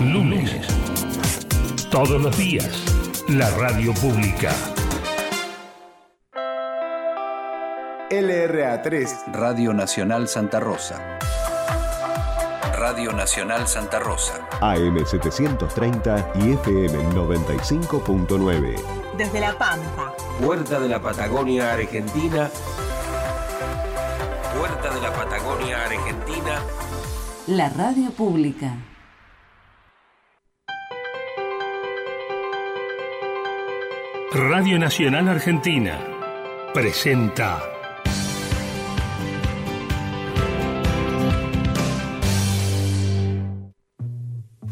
lunes. Todos los días, la radio pública. LRA3, Radio Nacional Santa Rosa. Radio Nacional Santa Rosa. AM730 y FM 95.9. Desde La Pampa. Puerta de la Patagonia Argentina. Puerta de la Patagonia Argentina. La radio pública. Radio Nacional Argentina presenta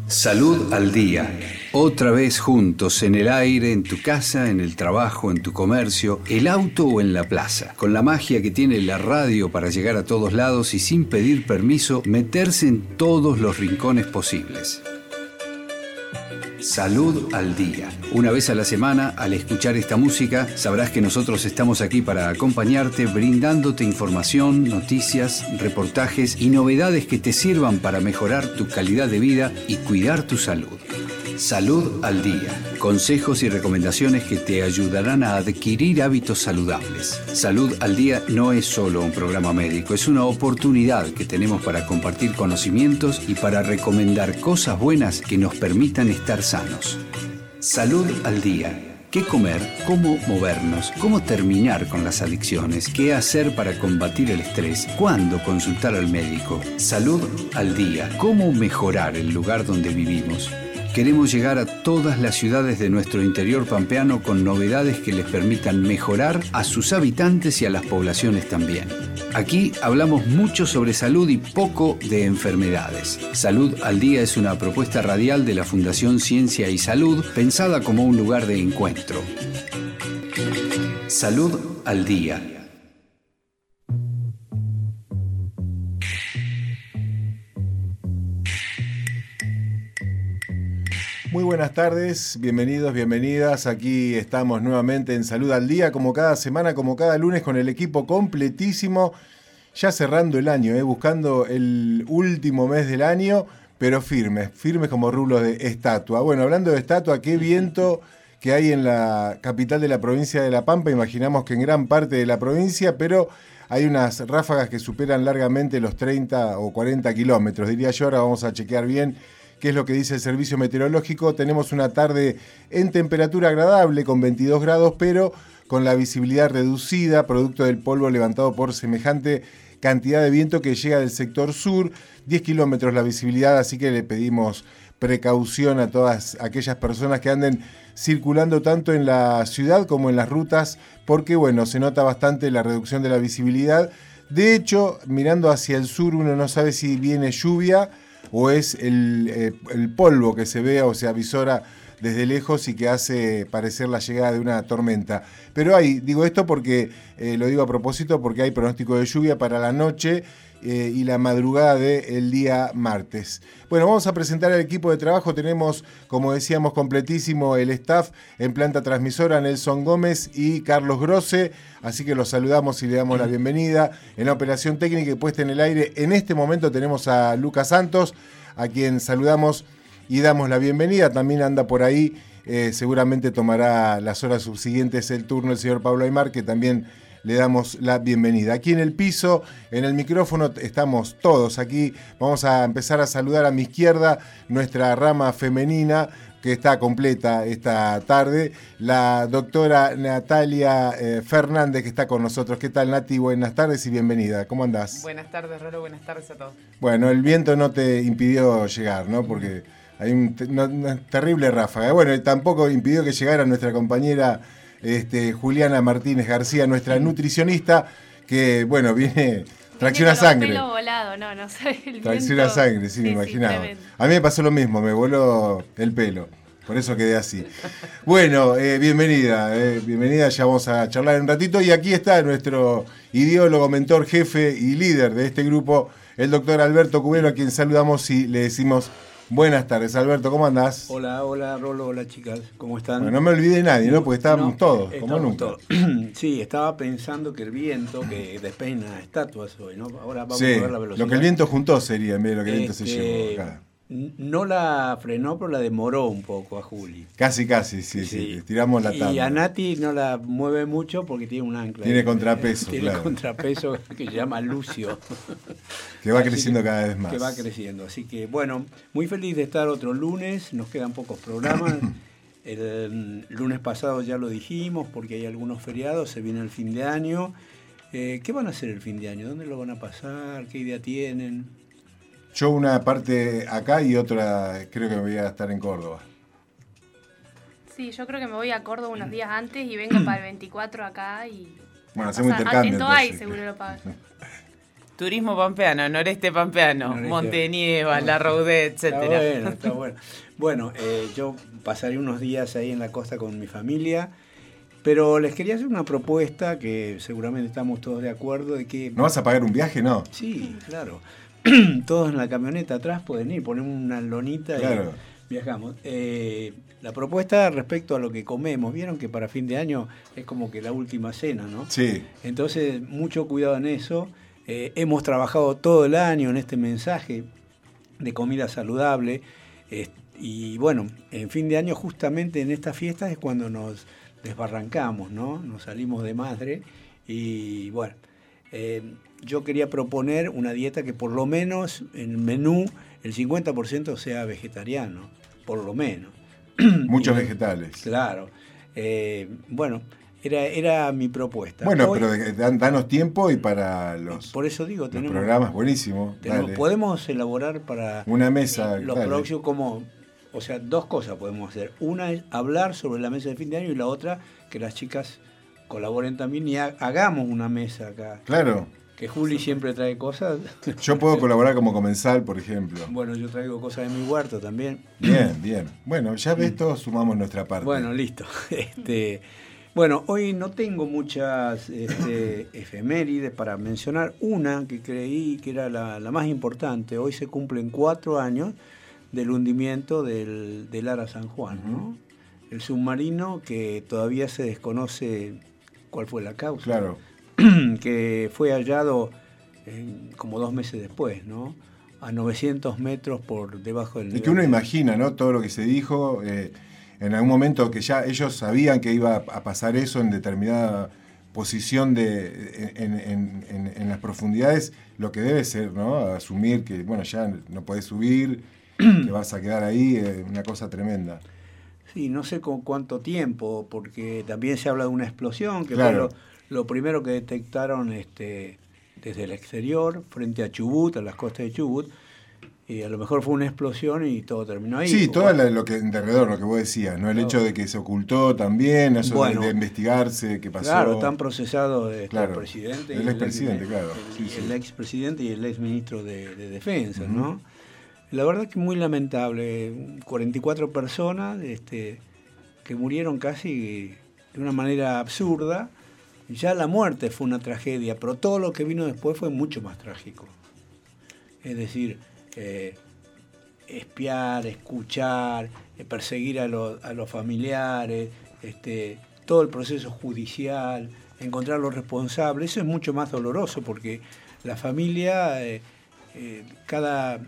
Salud al día. Otra vez juntos, en el aire, en tu casa, en el trabajo, en tu comercio, el auto o en la plaza. Con la magia que tiene la radio para llegar a todos lados y sin pedir permiso, meterse en todos los rincones posibles. Salud al día. Una vez a la semana, al escuchar esta música, sabrás que nosotros estamos aquí para acompañarte, brindándote información, noticias, reportajes y novedades que te sirvan para mejorar tu calidad de vida y cuidar tu salud. Salud al día. Consejos y recomendaciones que te ayudarán a adquirir hábitos saludables. Salud al día no es solo un programa médico, es una oportunidad que tenemos para compartir conocimientos y para recomendar cosas buenas que nos permitan estar sanos. Salud al día. ¿Qué comer? ¿Cómo movernos? ¿Cómo terminar con las adicciones? ¿Qué hacer para combatir el estrés? ¿Cuándo consultar al médico? Salud al día. ¿Cómo mejorar el lugar donde vivimos? Queremos llegar a todas las ciudades de nuestro interior pampeano con novedades que les permitan mejorar a sus habitantes y a las poblaciones también. Aquí hablamos mucho sobre salud y poco de enfermedades. Salud al Día es una propuesta radial de la Fundación Ciencia y Salud pensada como un lugar de encuentro. Salud al Día. Muy buenas tardes, bienvenidos, bienvenidas. Aquí estamos nuevamente en Salud al Día, como cada semana, como cada lunes, con el equipo completísimo, ya cerrando el año, ¿eh? buscando el último mes del año, pero firmes, firmes como rulos de estatua. Bueno, hablando de estatua, qué viento que hay en la capital de la provincia de La Pampa, imaginamos que en gran parte de la provincia, pero hay unas ráfagas que superan largamente los 30 o 40 kilómetros, diría yo, ahora vamos a chequear bien qué es lo que dice el servicio meteorológico. Tenemos una tarde en temperatura agradable con 22 grados, pero con la visibilidad reducida, producto del polvo levantado por semejante cantidad de viento que llega del sector sur, 10 kilómetros la visibilidad, así que le pedimos precaución a todas aquellas personas que anden circulando tanto en la ciudad como en las rutas, porque bueno, se nota bastante la reducción de la visibilidad. De hecho, mirando hacia el sur uno no sabe si viene lluvia, o es el, eh, el, polvo que se ve o se avisora desde lejos y que hace parecer la llegada de una tormenta. Pero hay, digo esto porque, eh, lo digo a propósito, porque hay pronóstico de lluvia para la noche eh, y la madrugada del día martes. Bueno, vamos a presentar el equipo de trabajo. Tenemos, como decíamos, completísimo el staff en planta transmisora, Nelson Gómez y Carlos Grosse. Así que los saludamos y le damos la bienvenida. En la operación técnica y puesta en el aire, en este momento tenemos a Lucas Santos, a quien saludamos y damos la bienvenida. También anda por ahí, eh, seguramente tomará las horas subsiguientes el turno el señor Pablo Aymar, que también le damos la bienvenida. Aquí en el piso, en el micrófono, estamos todos. Aquí vamos a empezar a saludar a mi izquierda nuestra rama femenina que está completa esta tarde, la doctora Natalia eh, Fernández que está con nosotros. ¿Qué tal Nati? Buenas tardes y bienvenida. ¿Cómo andás? Buenas tardes, Rolo. Buenas tardes a todos. Bueno, el viento no te impidió llegar, ¿no? Porque hay un, una, una terrible ráfaga. Bueno, tampoco impidió que llegara nuestra compañera este, Juliana Martínez García, nuestra nutricionista, que, bueno, viene... Tracciona sangre. Pelo volado, no, no sé. El Tracciona viento. sangre, sí, me imaginaba. a mí me pasó lo mismo, me voló el pelo. Por eso quedé así. Bueno, eh, bienvenida, eh, bienvenida, ya vamos a charlar en un ratito. Y aquí está nuestro ideólogo, mentor, jefe y líder de este grupo, el doctor Alberto Cubero, a quien saludamos y le decimos buenas tardes. Alberto, ¿cómo andás? Hola, hola, Rolo, hola chicas, ¿cómo están? Bueno, no me olvide de nadie, ¿no? Porque estábamos No, todos, como nunca. todos. sí, estaba pensando que el viento que despeina estatuas hoy, ¿no? Ahora vamos Sí, a ver la velocidad. lo que el viento juntó sería en vez de lo que el viento se Este, llevó acá. No la frenó, pero la demoró un poco a Juli. Casi, casi, sí, sí. Sí. Tiramos la Y tanda. a Nati no la mueve mucho porque tiene un ancla. Tiene contrapeso, Tiene claro. contrapeso que se llama Lucio. Que va Así creciendo cada vez más. Que va creciendo. Así que, bueno, muy feliz de estar otro lunes. Nos quedan pocos programas. El mm, lunes pasado ya lo dijimos porque hay algunos feriados, se viene el fin de año. Eh, ¿Qué van a hacer el fin de año? ¿Dónde lo van a pasar? ¿Qué idea tienen? Yo una parte acá y otra creo que me voy a estar en Córdoba. Sí, yo creo que me voy a Córdoba unos días antes y vengo para el 24 acá y... Bueno, o hacemos sea, intercambio. ahí, seguro lo pagan. Turismo pampeano, noreste pampeano, Noreste. Montenieva, La Raudet, Está etcétera. bueno, está bueno. Bueno, eh, yo pasaré unos días ahí en la costa con mi familia, pero les quería hacer una propuesta que seguramente estamos todos de acuerdo de que... ¿No vas a pagar un viaje? No. Sí, claro. Todos en la camioneta atrás pueden ir, ponemos una lonita Claro. y viajamos. Eh, la propuesta respecto a lo que comemos, vieron que para fin de año es como que la última cena, ¿no? Sí. Entonces, mucho cuidado en eso. Eh, hemos trabajado todo el año en este mensaje de comida saludable. eh, y bueno, en fin de año, justamente en estas fiestas es cuando nos desbarrancamos, ¿no? Nos salimos de madre. Y bueno, eh, yo quería proponer una dieta que por lo menos en el menú el 50% sea vegetariano, por lo menos. Muchos Y- vegetales. Claro. Eh, bueno, era, era mi propuesta. Bueno, Hoy- pero dan- danos tiempo y para los, por eso digo, los tenemos, programas, buenísimo. tenemos- podemos elaborar para Una mesa. los próximos como, o sea, dos cosas podemos hacer. Una es hablar sobre la mesa de fin de año y la otra que las chicas colaboren también y ha- hagamos una mesa acá. Claro. Que Juli siempre trae cosas. Yo puedo colaborar como comensal, por ejemplo. Bueno, yo traigo cosas de mi huerto también. Bien, bien. Bueno, ya ves, todos sumamos nuestra parte. Bueno, listo. Este, bueno, hoy no tengo muchas este, efemérides para mencionar. Una que creí que era la, la más importante. Hoy se cumplen cuatro años del hundimiento del, del Ara San Juan, ¿no? El submarino que todavía se desconoce cuál fue la causa. Claro. que fue hallado en- como dos meses después, ¿no? A 900 metros por debajo del Y que uno del- imagina, ¿no? Todo lo que se dijo, eh, en algún momento que ya ellos sabían que iba a pasar eso en determinada posición de, en, en- en- en las profundidades, lo que debe ser, ¿no? Asumir que, bueno, ya no podés subir, que vas a quedar ahí, eh, una cosa tremenda. Sí, no sé con cuánto tiempo, porque también se habla de una explosión, que Claro. fue lo, primero que detectaron este, desde el exterior, frente a Chubut, a las costas de Chubut, y a lo mejor fue una explosión y todo terminó ahí. Sí, todo la- lo que de alrededor, lo que vos decías, ¿no? El Claro. hecho de que se ocultó también, eso de- Bueno. de, investigarse, qué pasó. Claro, están procesados este, Claro, el presidente. el expresidente, ex- claro, El, sí, sí. el expresidente y el exministro de, de Defensa, ¿no? La verdad que muy lamentable. 44 personas este, que murieron casi de una manera absurda. Ya la muerte fue una tragedia, pero todo lo que vino después fue mucho más trágico. Es decir, eh, espiar, escuchar, eh, perseguir a, los- a los familiares, este, todo el proceso judicial, encontrar los responsables, eso es mucho más doloroso porque la familia, eh, cada,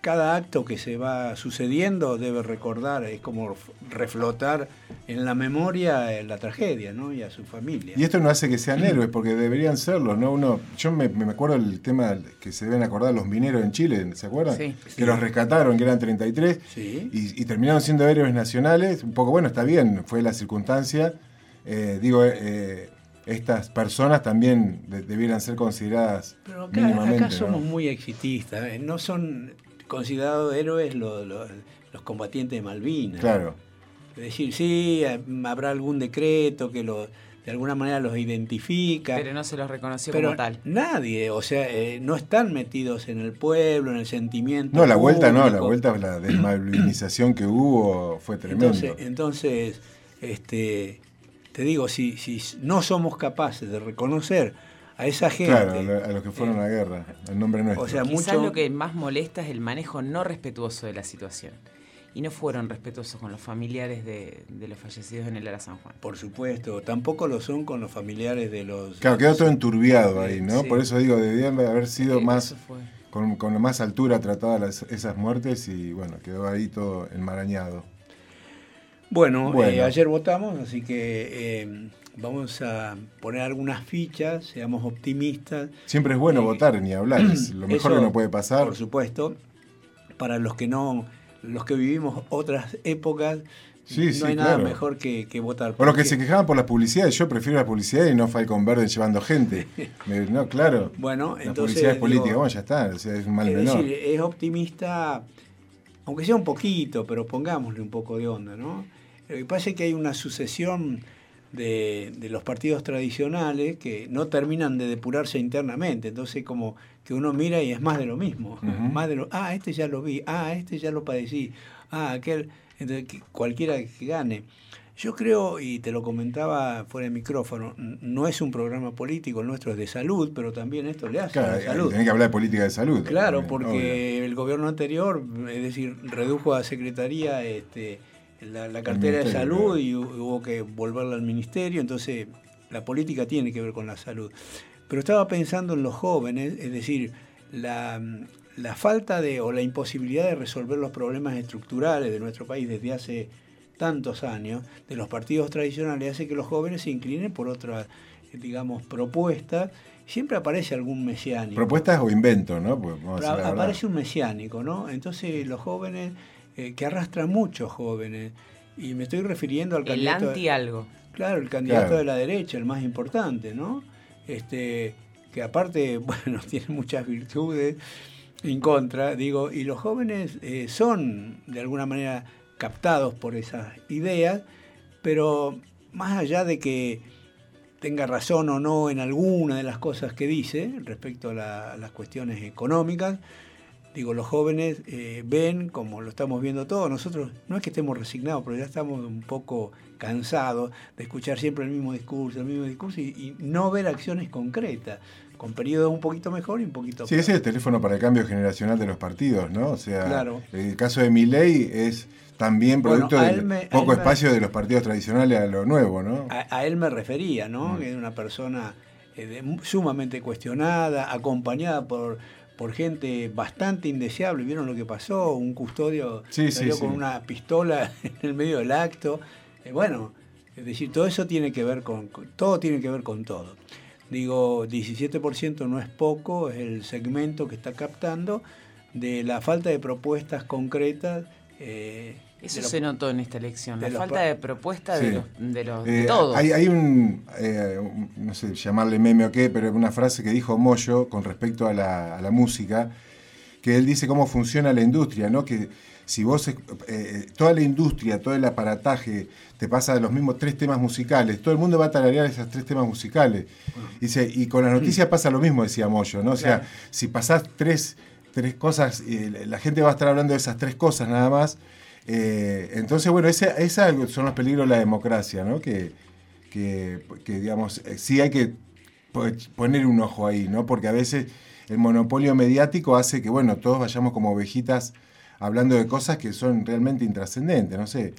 cada acto que se va sucediendo debe recordar, es como reflotar en la memoria eh, la tragedia ¿no? y a su familia. Y esto no hace que sean héroes, porque deberían serlo, ¿no? Uno, yo me, me acuerdo el tema que se deben acordar los mineros en Chile, ¿se acuerdan? Sí. Que los rescataron, que eran 33, Sí. y, y terminaron siendo héroes nacionales. Un poco, bueno, está bien, fue la circunstancia. Eh, digo, eh, estas personas también de- debieran ser consideradas Pero acá, mínimamente. acá somos ¿no? muy exitistas, ¿eh? no son considerados héroes los, los- los combatientes de Malvinas. Claro. Es decir, sí, habrá algún decreto que lo, de alguna manera los identifica. Pero no se los reconoció pero como tal. nadie, o sea, eh, no están metidos en el pueblo, en el sentimiento. No, la vuelta no, la vuelta, la desmalvinización que hubo fue tremendo. Entonces, entonces este, te digo, si, si no somos capaces de reconocer a esa gente, claro, a lo- a los que fueron a la guerra, el nombre nuestro. o sea, Quizás mucho... lo que más molesta es el manejo no respetuoso de la situación. y no fueron respetuosos con los familiares de, de los fallecidos en el Lara San Juan. Por supuesto, tampoco lo son con los familiares de los... Claro, quedó todo enturbiado ahí, ¿no? Sí. Por eso digo, debían haber sido Sí, más, con, con más altura tratadas las- esas muertes y bueno, quedó ahí todo enmarañado. Bueno, Bueno. eh, ayer votamos, así que eh, vamos a poner algunas fichas, seamos optimistas. Siempre es bueno Eh, votar, ni hablar, es lo mejor Eso, que nos puede pasar. Por supuesto, para los que no, los que vivimos otras épocas, Sí, no sí, hay nada claro. mejor que, que votar. O los que se quejaban por las publicidades, yo prefiero la publicidad y no Falcon Verde llevando gente. No, claro. Bueno, Las entonces, publicidades políticas, digo, bueno, ya está, o sea, es un mal es menor. decir, es optimista, aunque sea un poquito, pero pongámosle un poco de onda, ¿no? Lo que pasa es que hay una sucesión de, de los partidos tradicionales que no terminan de depurarse internamente, entonces como que uno mira y es más de lo mismo, más de lo, ah, este ya lo vi, ah, este ya lo padecí, ah, aquel, entonces que cualquiera que gane. Yo creo, y te lo comentaba fuera de micrófono, no es un programa político, el nuestro es de salud, pero también esto le hace Claro, a la salud. tenés que hablar de política de salud. Claro, porque el gobierno anterior, es decir, redujo a secretaría este, la, la cartera de salud y hu- hubo que volverla al ministerio, entonces la política tiene que ver con la salud. Pero estaba pensando en los jóvenes, es decir, la, la falta de o la imposibilidad de resolver los problemas estructurales de nuestro país desde hace tantos años, de los partidos tradicionales, hace que los jóvenes se inclinen por otras, eh, digamos, propuestas. Siempre aparece algún mesiánico. Propuestas o inventos, ¿no? Pues, vamos a aparece un mesiánico, ¿no? Entonces los jóvenes, eh, que arrastran muchos jóvenes, y me estoy refiriendo al El candidato... anti algo. Claro, el candidato Claro. de la derecha, el más importante, ¿no? Este, que aparte, bueno, tiene muchas virtudes en contra, digo, y los jóvenes eh, son de alguna manera captados por esas ideas, pero más allá de que tenga razón o no en alguna de las cosas que dice respecto a, la- a las cuestiones económicas, digo, los jóvenes eh, ven, como lo estamos viendo todos, nosotros no es que estemos resignados, pero ya estamos un poco cansados de escuchar siempre el mismo discurso, el mismo discurso y, y no ver acciones concretas, con periodos un poquito mejor y un poquito Sí, ese es el teléfono para el cambio generacional de los partidos, ¿no? O sea, Claro. el caso de Milei es también Bueno, producto a del me- poco me- espacio de los partidos tradicionales a lo nuevo, ¿no? A, a él me refería, ¿no? Mm. Que era una persona eh, de- sumamente cuestionada, acompañada por, por gente bastante indeseable. ¿Vieron lo que pasó? Un custodio Sí, salió sí, con sí. una pistola en el medio del acto. Eh, bueno, es decir, todo eso tiene que ver con, con- todo tiene que ver con todo. Digo, 17% no es poco, es el segmento que está captando de la falta de propuestas concretas. eh, Eso se notó en esta elección, la falta de propuesta de los, de los Eh, de todos. Hay, hay un, eh, un- no sé, llamarle meme o qué, pero una frase que dijo Moyo con respecto a la, a la música, que él dice cómo funciona la industria, ¿no? Que si vos, eh, eh, toda la industria, todo el aparataje, te pasa de los mismos tres temas musicales, todo el mundo va a tararear esos tres temas musicales. Dice, y con las noticias pasa lo mismo, decía Moyo, ¿no? O sea, Claro. si pasás tres, tres cosas, eh, la gente va a estar hablando de esas tres cosas nada más. Eh, entonces, bueno, ese, esa son los peligros de la democracia, ¿no? Que, que, que, digamos, eh, sí hay que po- poner un ojo ahí, ¿no? Porque a veces el monopolio mediático hace que, bueno, todos vayamos como ovejitas hablando de cosas que son realmente intrascendentes, no sé.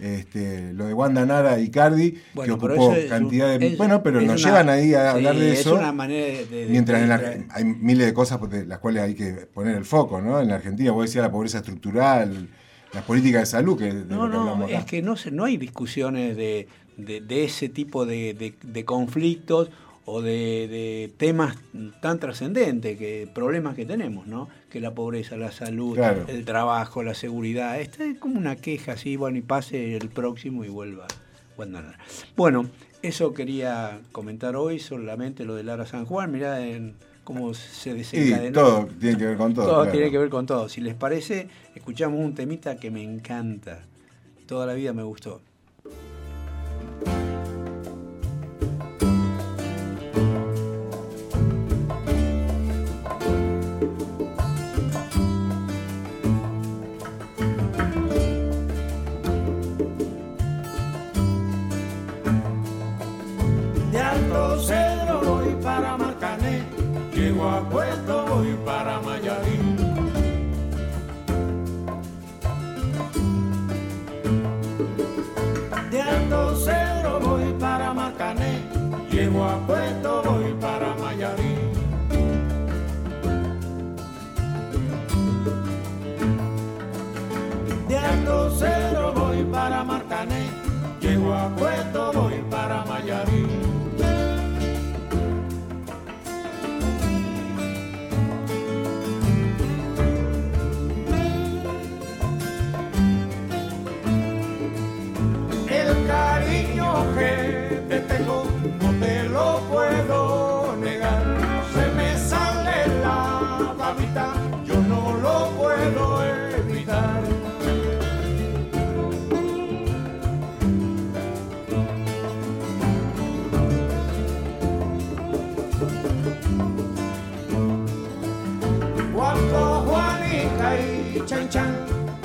Este, lo de Wanda Nara y Cardi, Bueno, que ocupó cantidad un- de... es- bueno, pero nos una- llevan ahí a sí, hablar de es eso. una manera de- de- mientras de en la- hay miles de cosas de las cuales hay que poner el foco, ¿no? En la Argentina, vos decías la pobreza estructural, las políticas de salud, que de No, lo que no, hablamos acá. es que no, se, no hay discusiones de, de- de ese tipo de, de- conflictos o de, temas tan trascendentes, que problemas que tenemos, ¿no? Que la pobreza, la salud, Claro. el trabajo, la seguridad. Esta es como una queja así, bueno, y pase el próximo y vuelva. Bueno, eso quería comentar hoy, solamente lo de Lara San Juan, mirá en cómo se Y desencadenó. todo tiene que ver con todo. Todo claro. tiene que ver con todo. Si les parece, escuchamos un temita que me encanta. Toda la vida me gustó. Puerto, voy para Mayarí. El cariño que te tengo no te lo puedo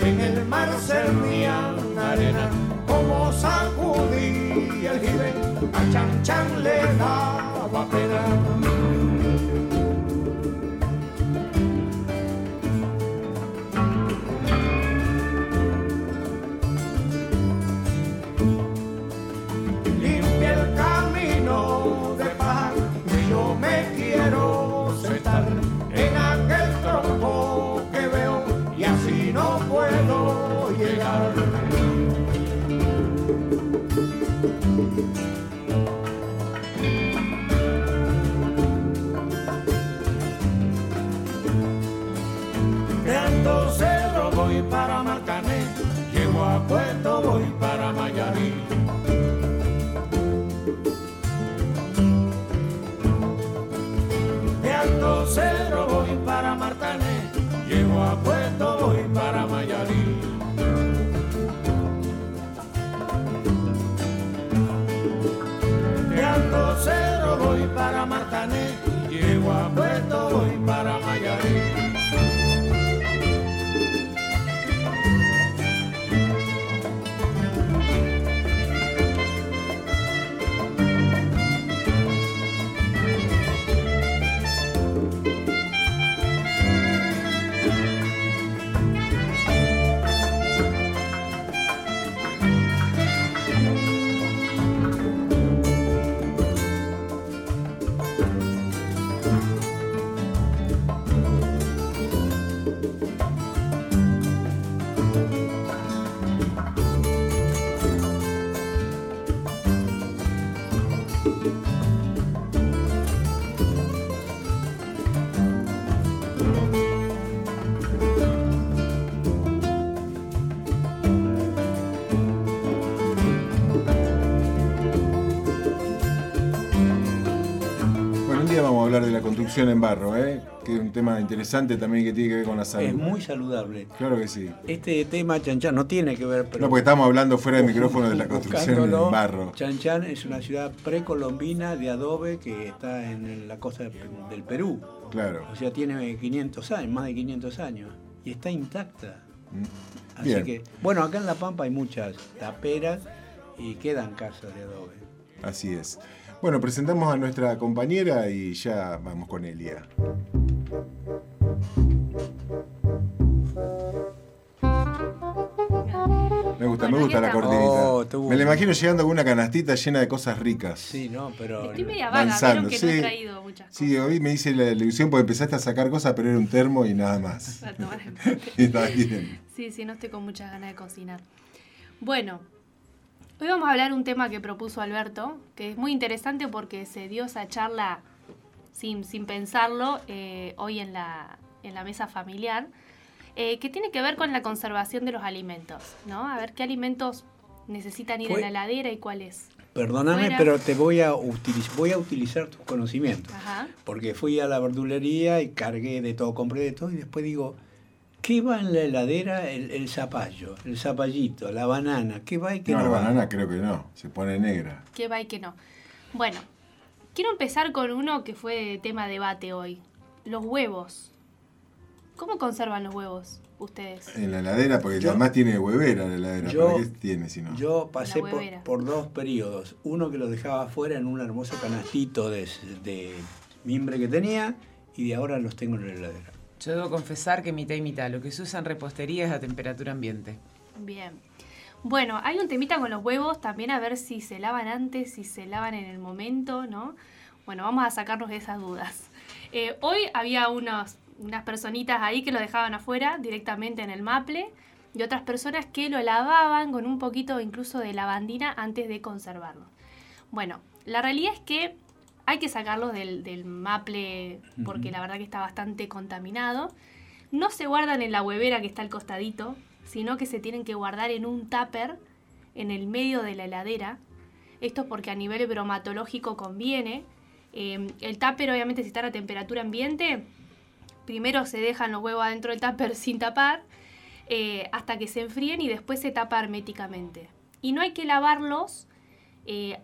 en el mar servían arena, como sacudí el jibe, a Chan Chan le daba pena. De hablar de la construcción en barro, ¿eh? que es un tema interesante también que tiene que ver con la salud. Es muy saludable. Claro que sí. Este tema, Chan Chan, no tiene que ver, pero... No, porque estamos hablando fuera del micrófono de la construcción en barro. Chan Chan es una ciudad precolombina de adobe que está en la costa de- del Perú. Claro. O sea, tiene 500 años, más de 500 años. Y está intacta. Así Bien. que, bueno, acá en La Pampa hay muchas taperas y quedan casas de adobe. Así es. Bueno, presentamos a nuestra compañera y ya vamos con Elia. Me gusta, me gusta la cortinita. Oh, Me la imagino llegando con una canastita llena de cosas ricas. Sí, no, pero... Estoy media vaga, Danzando, que no he sí. traído muchas cosas. Sí, hoy me hice la ilusión porque empezaste a sacar cosas, pero era un termo y nada más. Para tomar. Está bien. Sí, sí, no estoy con muchas ganas de cocinar. Bueno, hoy vamos a hablar un tema que propuso Alberto, que es muy interesante porque se dio esa charla sin, sin pensarlo eh, hoy en la, en la mesa familiar, eh, que tiene que ver con la conservación de los alimentos, ¿no? A ver qué alimentos necesitan ir Fue- a la heladera y cuáles. Perdóname, Fuera. pero te voy a, utiliz- voy a utilizar tus conocimientos. Ajá. Porque fui a la verdulería y cargué de todo, compré de todo y después digo, ¿qué va en la heladera? El, el zapallo, el zapallito, la banana, ¿qué va y qué No, no, la va? banana creo que no, se pone negra. ¿Qué va y qué no? Bueno, quiero empezar con uno que fue tema de debate hoy. Los huevos. ¿Cómo conservan los huevos ustedes? En la heladera, porque Yo- además tiene huevera la heladera. Yo- ¿Para qué tiene si no? Yo pasé por, dos periodos. Uno que lo dejaba afuera en un hermoso canastito de, de mimbre que tenía y de ahora los tengo en la heladera. Yo debo confesar que mitad y mitad. Lo que se usa en repostería es a temperatura ambiente. Bien. Bueno, hay un temita con los huevos, también a ver si se lavan antes, si se lavan en el momento, ¿no? Bueno, vamos a sacarnos de esas dudas. Eh, hoy había unas personitas ahí que lo dejaban afuera directamente en el maple y otras personas que lo lavaban con un poquito incluso de lavandina antes de conservarlo. Bueno, la realidad es que hay que sacarlo del, del maple porque la verdad que está bastante contaminado. No se guardan en la huevera que está al costadito, sino que se tienen que guardar en un tupper en el medio de la heladera. Esto porque a nivel bromatológico conviene. Eh, el tupper obviamente si está a temperatura ambiente, primero se dejan los huevos adentro del tupper sin tapar eh, hasta que se enfríen y después se tapa herméticamente. Y no hay que lavarlos eh,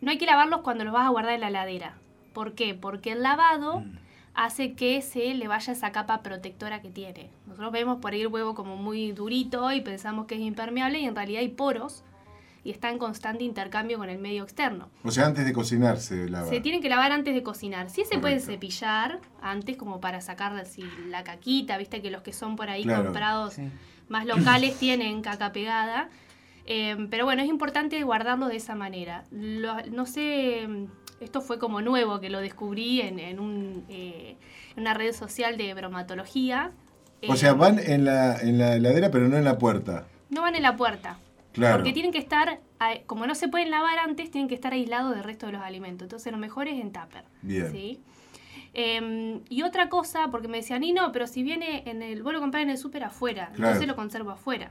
no hay que lavarlos cuando los vas a guardar en la heladera. ¿Por qué? Porque el lavado hace que se le vaya esa capa protectora que tiene. Nosotros vemos por ahí el huevo como muy durito y pensamos que es impermeable y en realidad hay poros y está en constante intercambio con el medio externo. O sea, antes de cocinar se lava. Se tienen que lavar antes de cocinar. Sí se puede cepillar antes como para sacar así, la caquita, viste que los que son por ahí Claro. comprados más locales tienen caca pegada. Eh, pero bueno, es importante guardarlo de esa manera. Lo- no sé, esto fue como nuevo que lo descubrí en, en un, eh, una red social de bromatología. O Eh, sea, van en la, en la heladera, pero no en la puerta. No van en la puerta. Claro. Porque tienen que estar, como no se pueden lavar antes, tienen que estar aislados del resto de los alimentos. Entonces lo mejor es en tupper. Bien. ¿sí? Eh, y otra cosa, porque me decían, y no, pero si viene en el, vos lo comprás en el súper afuera, Claro. entonces lo conservo afuera.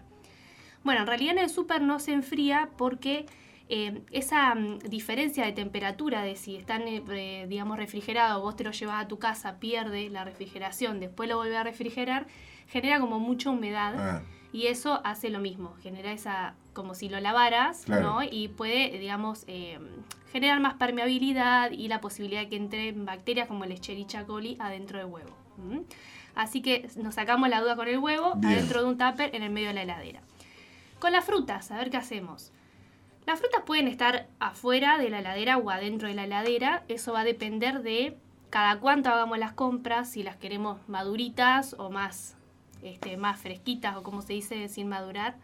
Bueno, en realidad en el súper no se enfría porque eh, esa mm, diferencia de temperatura de si están, eh, eh, digamos, refrigerados, vos te lo llevas a tu casa, pierde la refrigeración, después lo volvés a refrigerar, genera como mucha humedad. Ah, Y eso hace lo mismo, genera esa, como si lo lavaras, Claro. ¿no? Y puede, digamos, eh, generar más permeabilidad y la posibilidad de que entren bacterias como el Escherichia coli adentro del huevo. Así que nos sacamos la duda con el huevo Bien. adentro de un tupper en el medio de la heladera. Con las frutas, a ver qué hacemos. Las frutas pueden estar afuera de la heladera o adentro de la heladera. Eso va a depender de cada cuánto hagamos las compras, si las queremos maduritas o más, este, más fresquitas o como se dice sin madurar.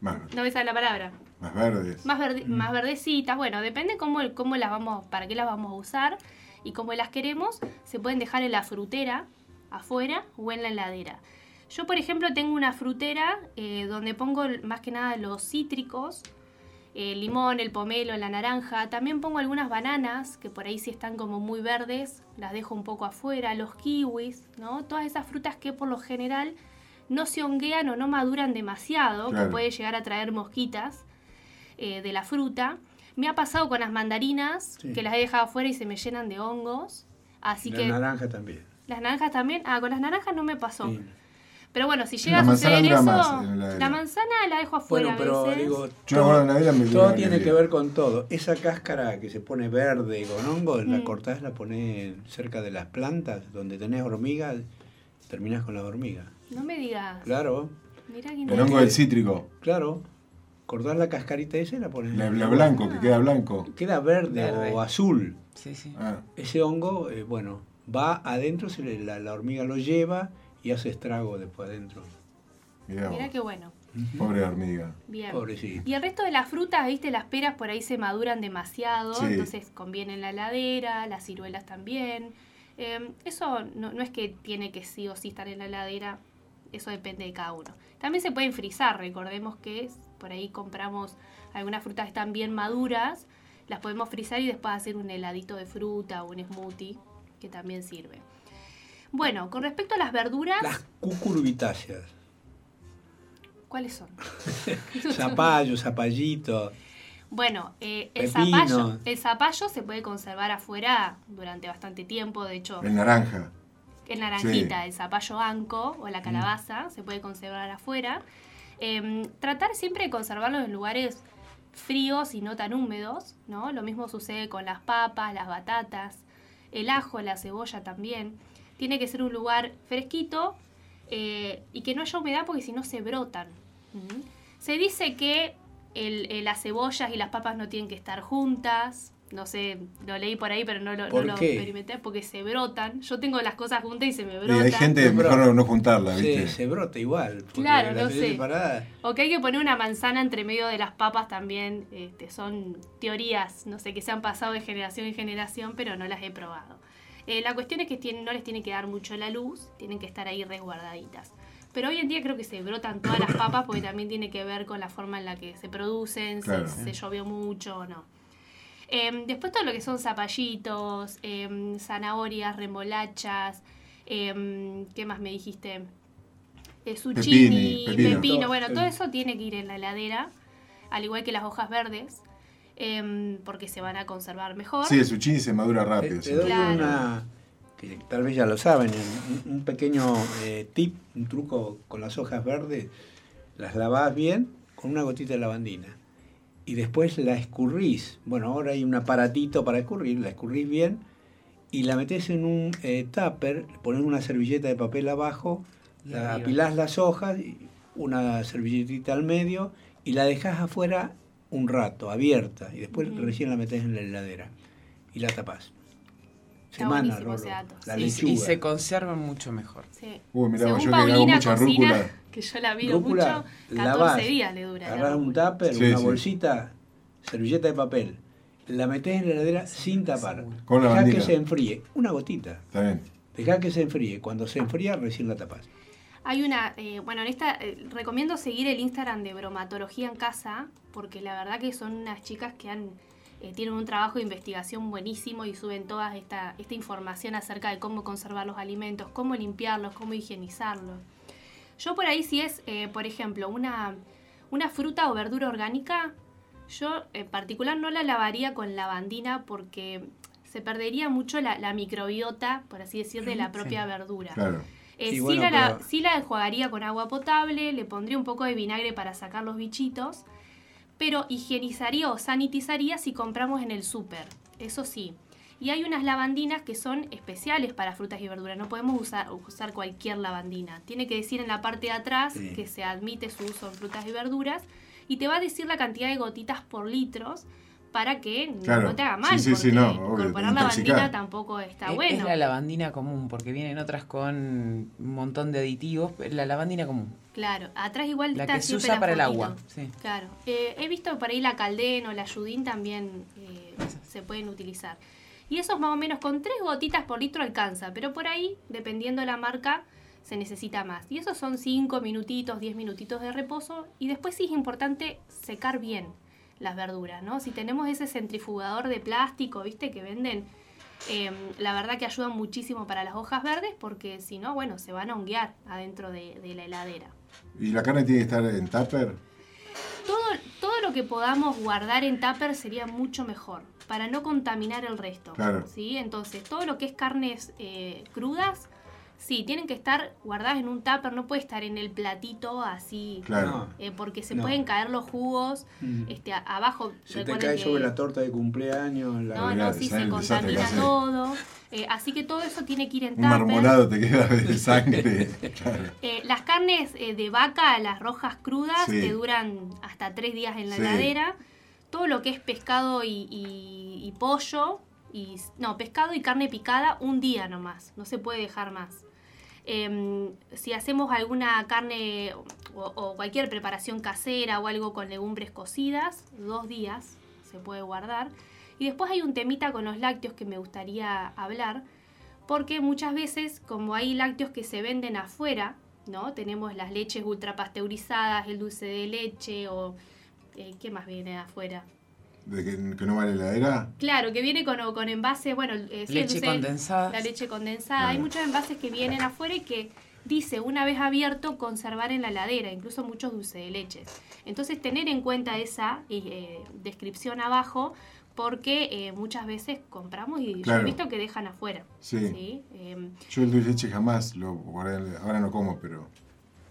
más, No me sale la palabra. más verdes. Más, verde- más verdecitas. Bueno, depende cómo, cómo las vamos, para qué las vamos a usar y cómo las queremos. Se pueden dejar en la frutera, afuera o en la heladera. Yo, por ejemplo, tengo una frutera eh, donde pongo más que nada los cítricos, el limón, el pomelo, la naranja. También pongo algunas bananas, que por ahí si están como muy verdes, las dejo un poco afuera. Los kiwis, ¿no? Todas esas frutas que por lo general no se honguean o no maduran demasiado, Claro. que puede llegar a traer mosquitas eh, de la fruta. Me ha pasado con las mandarinas, Sí. que las he dejado afuera y se me llenan de hongos. Así la que naranja también. las naranjas también. Ah, con las naranjas no me pasó. Sí. Pero bueno, si llega La a manzana suceder eso, más la la manzana la dejo afuera Bueno, pero digo, Yo la guardo en la heladera, me todo dura tiene que ver con todo. Esa cáscara que se pone verde con hongos, la Mm. cortás, la pones cerca de las plantas, donde tenés hormigas, terminás con las hormigas. No me digas. Claro, Mirá qué El hongo del cítrico. claro. Cortás la cascarita esa y la pones. La, la blanco, que queda blanco. Queda verde, Verde. o azul. Sí, sí. Ah, Ese hongo, eh, bueno, va adentro, se le- la, la hormiga lo lleva y hace estrago después adentro. mirá Mirá qué bueno. Pobre hormiga. Bien. Pobrecito. Y el resto de las frutas, viste, las peras por ahí se maduran demasiado, Sí. entonces conviene en la heladera, las ciruelas también. Eh, eso no, no es que tiene que sí o sí estar en la heladera, eso depende de cada uno. También se pueden frizar, recordemos que por ahí compramos algunas frutas que están bien maduras, las podemos frizar y después hacer un heladito de fruta o un smoothie, que también sirve. Bueno, con respecto a las verduras, Las cucurbitáceas. ¿cuáles son? Zapallo, zapallito. Bueno, eh, el, Pepino. zapallo, el zapallo se puede conservar afuera durante bastante tiempo, de hecho, El naranja. el naranjita, el zapallo anco o la calabaza se puede conservar afuera. Em, tratar siempre de conservarlos en lugares fríos y no tan húmedos, ¿no? Lo mismo sucede con las papas, las batatas, el ajo, la cebolla también. Tiene que ser un lugar fresquito eh, y que no haya humedad porque si no se brotan. Se dice que el- eh, las cebollas y las papas no tienen que estar juntas, no sé, lo leí por ahí, pero no lo, no ¿Por lo qué? experimenté porque se brotan. Yo tengo las cosas juntas y se me Y brotan. hay gente, mejor no, no juntarla, Se, ¿viste? se brota igual. porque Claro, la no sé. separada. O que hay que poner una manzana entre medio de las papas también. Este, son teorías, no sé, que se han pasado de generación en generación, pero no las he probado. Eh, la cuestión es que tienen, no les tiene que dar mucho la luz, tienen que estar ahí resguardaditas. Pero hoy en día creo que se brotan todas las papas porque también tiene que ver con la forma en la que se producen, Claro. si se llovió mucho o no. Em, después todo lo que son zapallitos, em, zanahorias, remolachas, em, ¿qué más me dijiste? Eh, zucchini, pepino. bueno, todo eso tiene que ir en la heladera, al igual que las hojas verdes, em, porque se van a conservar mejor. Sí, el zucchini se madura Te, rápido. te sí. doy Claro. una, que tal vez ya lo saben, un, un pequeño eh, tip, un truco con las hojas verdes. Las lavás bien con una gotita de lavandina. Y después la escurrís. Bueno, ahora hay un aparatito para escurrir, la escurrís bien y la metés en un eh, tupper, pones una servilleta de papel abajo, la apilás las hojas, una servilletita al medio y la dejás afuera un rato, abierta, y después recién la metés en la heladera y la tapás. Semana, Rolo. ese dato, La sí. Lechuga. y se conservan mucho mejor. Sí. Uy, mirá, Según yo que hago Paulina mucha cocina, rúcula. que yo la Rúcula, mucho, 14 lavás, días le dura. la Agarrás un tupper, Sí, una sí. bolsita, servilleta de papel, la metés en la heladera sin tapar. Con Dejá que se enfríe, una gotita. Está bien. Dejá que se enfríe. Cuando se enfría, recién la tapás. Hay una, eh, bueno, en esta eh, recomiendo seguir el Instagram de Bromatología en Casa, porque la verdad que son unas chicas que han eh, tienen un trabajo de investigación buenísimo y suben toda esta, esta información acerca de cómo conservar los alimentos, cómo limpiarlos, cómo higienizarlos. Yo por ahí si es, eh, por ejemplo, una, una fruta o verdura orgánica, yo en particular no la lavaría con lavandina porque se perdería mucho la, la microbiota, por así decir, de la propia verdura. Claro. Eh, Sí, bueno, la, la- pero- sí la enjuagaría con agua potable, le pondría un poco de vinagre para sacar los bichitos, pero higienizaría o sanitizaría si compramos en el súper, eso sí. Y hay unas lavandinas que son especiales para frutas y verduras, no podemos usar, usar cualquier lavandina. Tiene que decir en la parte de atrás Sí. que se admite su uso en frutas y verduras y te va a decir la cantidad de gotitas por litros para que no- Claro. no te haga mal, Sí, sí, sí, porque no, obvio, incorporar lavandina tampoco está Es- bueno. Es la lavandina común, porque vienen otras con un montón de aditivos. pero La lavandina común. Claro, atrás igual La está que se usa la para el agua. Sí. Claro. Eh, he visto por ahí la Calden o la Yudin también eh, se pueden utilizar. Y esos más o menos con tres gotitas por litro alcanza, pero por ahí, dependiendo de la marca, se necesita más. Y esos son 5 minutitos, 10 minutitos de reposo. Y después sí es importante secar bien las verduras, ¿no? Si tenemos ese centrifugador de plástico, ¿viste? Que venden, eh, la verdad que ayudan muchísimo para las hojas verdes porque si no, bueno, se van a honguear adentro de- de la heladera. ¿Y la carne tiene que estar en tupper? todo, todo lo que podamos guardar en tupper sería mucho mejor para no contaminar el resto. Claro. ¿sí? Entonces, todo lo que es carnes eh, crudas, sí, tienen que estar guardadas en un tupper, no puede estar en el platito así, Claro. eh, porque se No. pueden caer los jugos Mm. este, a- abajo. Se te cae que- sobre la torta de cumpleaños. La... No, no, sí, se que contamina todo. Eh, así que todo eso tiene que ir en Un tupper. marmolado te queda de sangre. Claro. Eh, las carnes eh, de vaca, las rojas crudas, Sí. te duran hasta tres días en la Sí. heladera. Todo lo que es pescado y, y- y pollo, y, no, pescado y carne picada, un día nomás, no se puede dejar más. Em, si hacemos alguna carne o, cualquier preparación casera o algo con legumbres cocidas, dos días se puede guardar. Y después hay un temita con los lácteos que me gustaría hablar, porque muchas veces, como hay lácteos que se venden afuera, ¿no? Tenemos las leches ultrapasteurizadas, el dulce de leche o... eh, ¿Qué más viene afuera? ¿De que, que no vale la heladera? Claro, que viene con, con envase, bueno, eh, sí, Leche condensada. La leche condensada. Hay muchos envases que vienen afuera y que dice, una vez abierto, conservar en la heladera, incluso muchos dulce de leches. Entonces, tener en cuenta esa eh, descripción abajo, porque eh, muchas veces compramos y yo he visto que dejan afuera. Sí. ¿sí? Em, Yo el dulce de leche jamás lo guardé. Ahora no como, pero.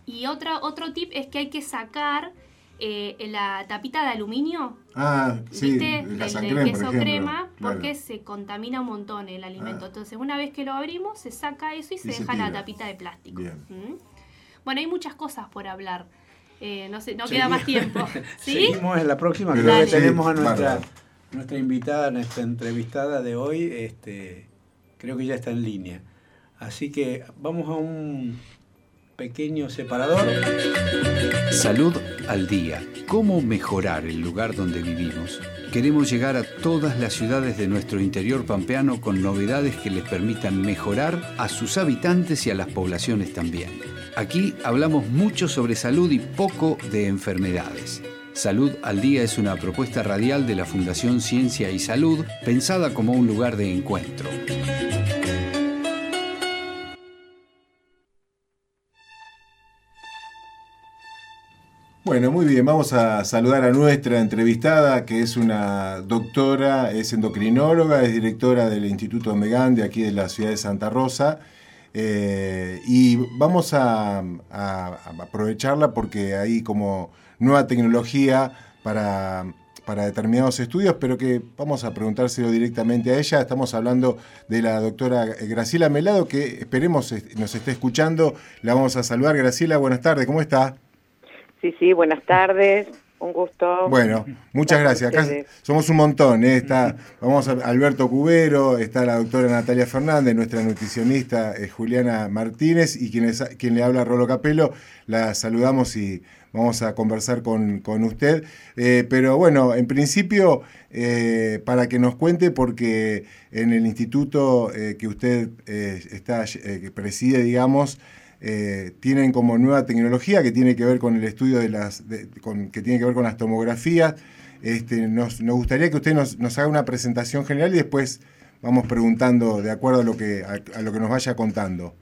y otra, otro tip es que hay que sacar eh, la tapita de aluminio Ah, sí, ¿Viste? la del por queso crema, Claro. porque se contamina un montón el alimento. Ah. Entonces, una vez que lo abrimos, se saca eso y se Y se deja la tapita de plástico. Bien. ¿Mm? Bueno, hay muchas cosas por hablar. Eh, no sé, no queda más tiempo. ¿Sí? Seguimos en la próxima, Pero creo que tenemos a nuestra, nuestra invitada, nuestra entrevistada de hoy, este, creo que ya está en línea. Así que vamos a un pequeño separador. Salud al día. ¿Cómo mejorar el lugar donde vivimos? Queremos llegar a todas las ciudades de nuestro interior pampeano con novedades que les permitan mejorar a sus habitantes y a las poblaciones también. Aquí hablamos mucho sobre salud y poco de enfermedades. Salud al Día es una propuesta radial de la Fundación Ciencia y Salud pensada como un lugar de encuentro. Bueno, muy bien, vamos a saludar a nuestra entrevistada, que es una doctora, es endocrinóloga, es directora del Instituto Megán de aquí de la ciudad de Santa Rosa. Eh, y vamos a, aprovecharla porque hay como nueva tecnología para, para determinados estudios, pero que vamos a preguntárselo directamente a ella. Estamos hablando de la doctora Graciela Melado, que esperemos nos esté escuchando. La vamos a saludar. Graciela, buenas tardes, ¿cómo está? Sí, sí, buenas tardes. Un gusto. Bueno, muchas gracias. Acá somos un montón. ¿eh? Está, vamos a Alberto Cubero, está la doctora Natalia Fernández, nuestra nutricionista eh, Juliana Martínez y quien, quien le habla Rolo Capelo. La saludamos y vamos a conversar con, con usted. Eh, pero bueno, en principio, eh, para que nos cuente, porque en el instituto eh, que usted está, que preside, digamos, tienen como nueva tecnología que tiene que ver con el estudio de las, con, que tiene que ver con las tomografías. Este, nos, nos gustaría que usted nos, nos, haga una presentación general y después vamos preguntando de acuerdo a lo que, a, a lo que nos vaya contando.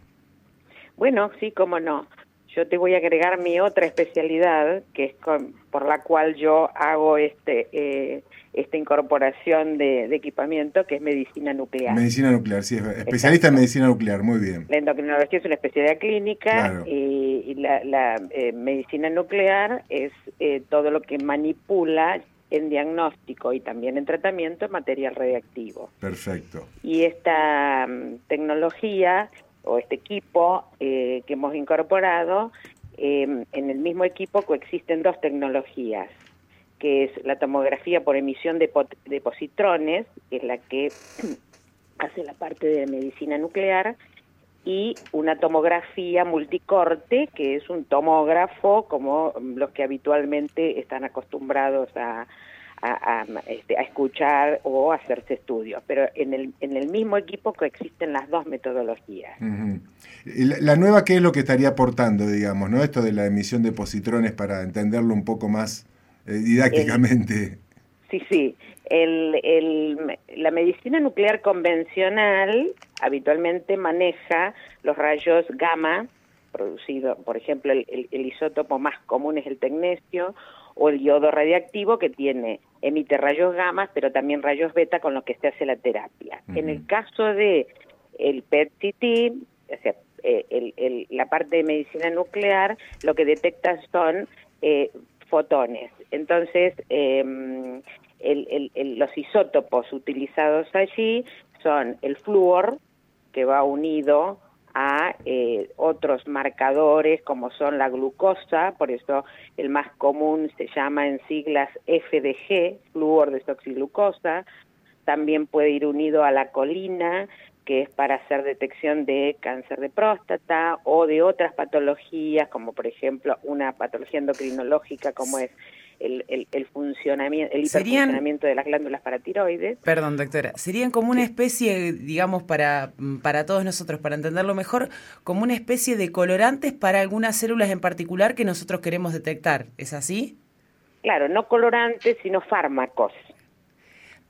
Bueno, sí, cómo no yo te voy a agregar mi otra especialidad, que es por la cual yo hago este eh, esta incorporación de, equipamiento, que es medicina nuclear. Medicina nuclear, sí, especialista en medicina nuclear, muy bien. La endocrinología es una especialidad clínica y, la, eh, medicina nuclear es eh, todo lo que manipula en diagnóstico y también en tratamiento material radiactivo. Perfecto. Y esta mm, tecnología o este equipo eh, que hemos incorporado, em, en el mismo equipo coexisten dos tecnologías, que es la tomografía por emisión de, de positrones, que es la que hace la parte de medicina nuclear, y una tomografía multicorte, que es un tomógrafo como los que habitualmente están acostumbrados a, a, este, a, escuchar o hacerse estudios, pero en el, en el mismo equipo coexisten las dos metodologías. la, nueva, ¿qué es lo que estaría aportando, digamos, no esto de la emisión de positrones para entenderlo un poco más eh, didácticamente? sí, sí. El, el, la medicina nuclear convencional habitualmente maneja los rayos gamma, producido, por ejemplo, el, el isótopo más común es el tecnesio, o el yodo radiactivo que tiene emite rayos gamma, pero también rayos beta con lo que se hace la terapia. En el caso de el PET-CT, o sea, eh, el, la parte de medicina nuclear, lo que detecta son eh, fotones. Entonces, em, los isótopos utilizados allí son el flúor, que va unido a eh, otros marcadores como son la glucosa, por eso el más común se llama en siglas FDG, flúor desoxiglucosa, también puede ir unido a la colina, que es para hacer detección de cáncer de próstata o de otras patologías, como por ejemplo una patología endocrinológica como es el, funcionamiento, el hiperfuncionamiento de las glándulas paratiroides. Perdón, doctora. Serían como una especie, digamos, para, para todos nosotros, para entenderlo mejor, como una especie de colorantes para algunas células en particular que nosotros queremos detectar. ¿Es así? Claro, no colorantes, sino fármacos.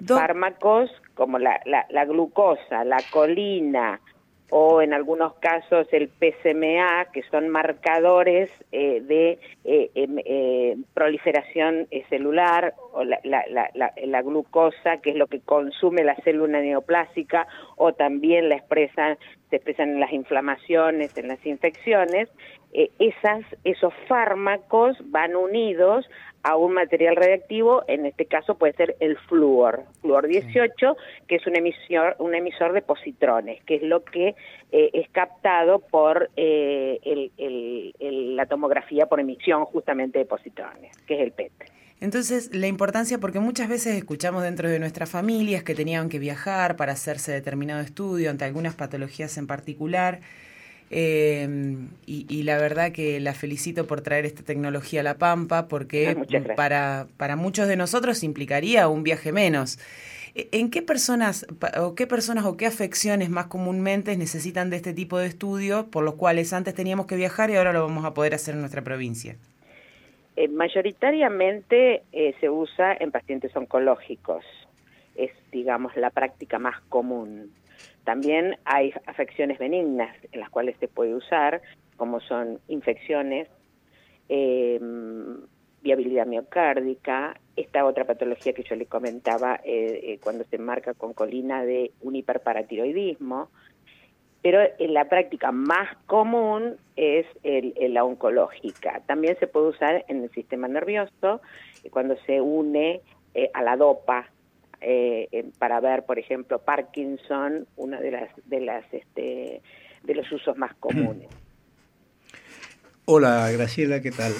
Fármacos como la, la, la glucosa, la colina, o en algunos casos el PSMA, que son marcadores eh, de eh, em, eh, proliferación celular, o la, la, glucosa, que es lo que consume la célula neoplásica, o también la expresan, se expresan en las inflamaciones, en las infecciones. Eh, esas, esos fármacos van unidos a un material radiactivo, en este caso puede ser el flúor, flúor 18, que es un emisor, un emisor de positrones, que es lo que eh, es captado por eh, el- el- el- la tomografía por emisión justamente de positrones, que es el PET. Entonces, la importancia, porque muchas veces escuchamos dentro de nuestras familias que tenían que viajar para hacerse determinado estudio ante algunas patologías en particular. Eh, y, y la verdad que la felicito por traer esta tecnología a La Pampa, porque Ah, para, para muchos de nosotros implicaría un viaje menos. E- ¿En qué personas o qué personas o qué afecciones más comúnmente necesitan de este tipo de estudios, por los cuales antes teníamos que viajar y ahora lo vamos a poder hacer en nuestra provincia? Eh, mayoritariamente eh, se usa en pacientes oncológicos, es digamos la práctica más común. También hay afecciones benignas en las cuales se puede usar, como son infecciones, eh, viabilidad miocárdica, esta otra patología que yo le comentaba eh, eh, cuando se marca con colina de un hiperparatiroidismo, pero en la práctica más común es el- la oncológica. También se puede usar en el sistema nervioso cuando se une eh, a la dopa eh, para ver, por ejemplo, Parkinson, una de las de las este, de los usos más comunes. Hola Graciela, ¿qué tal?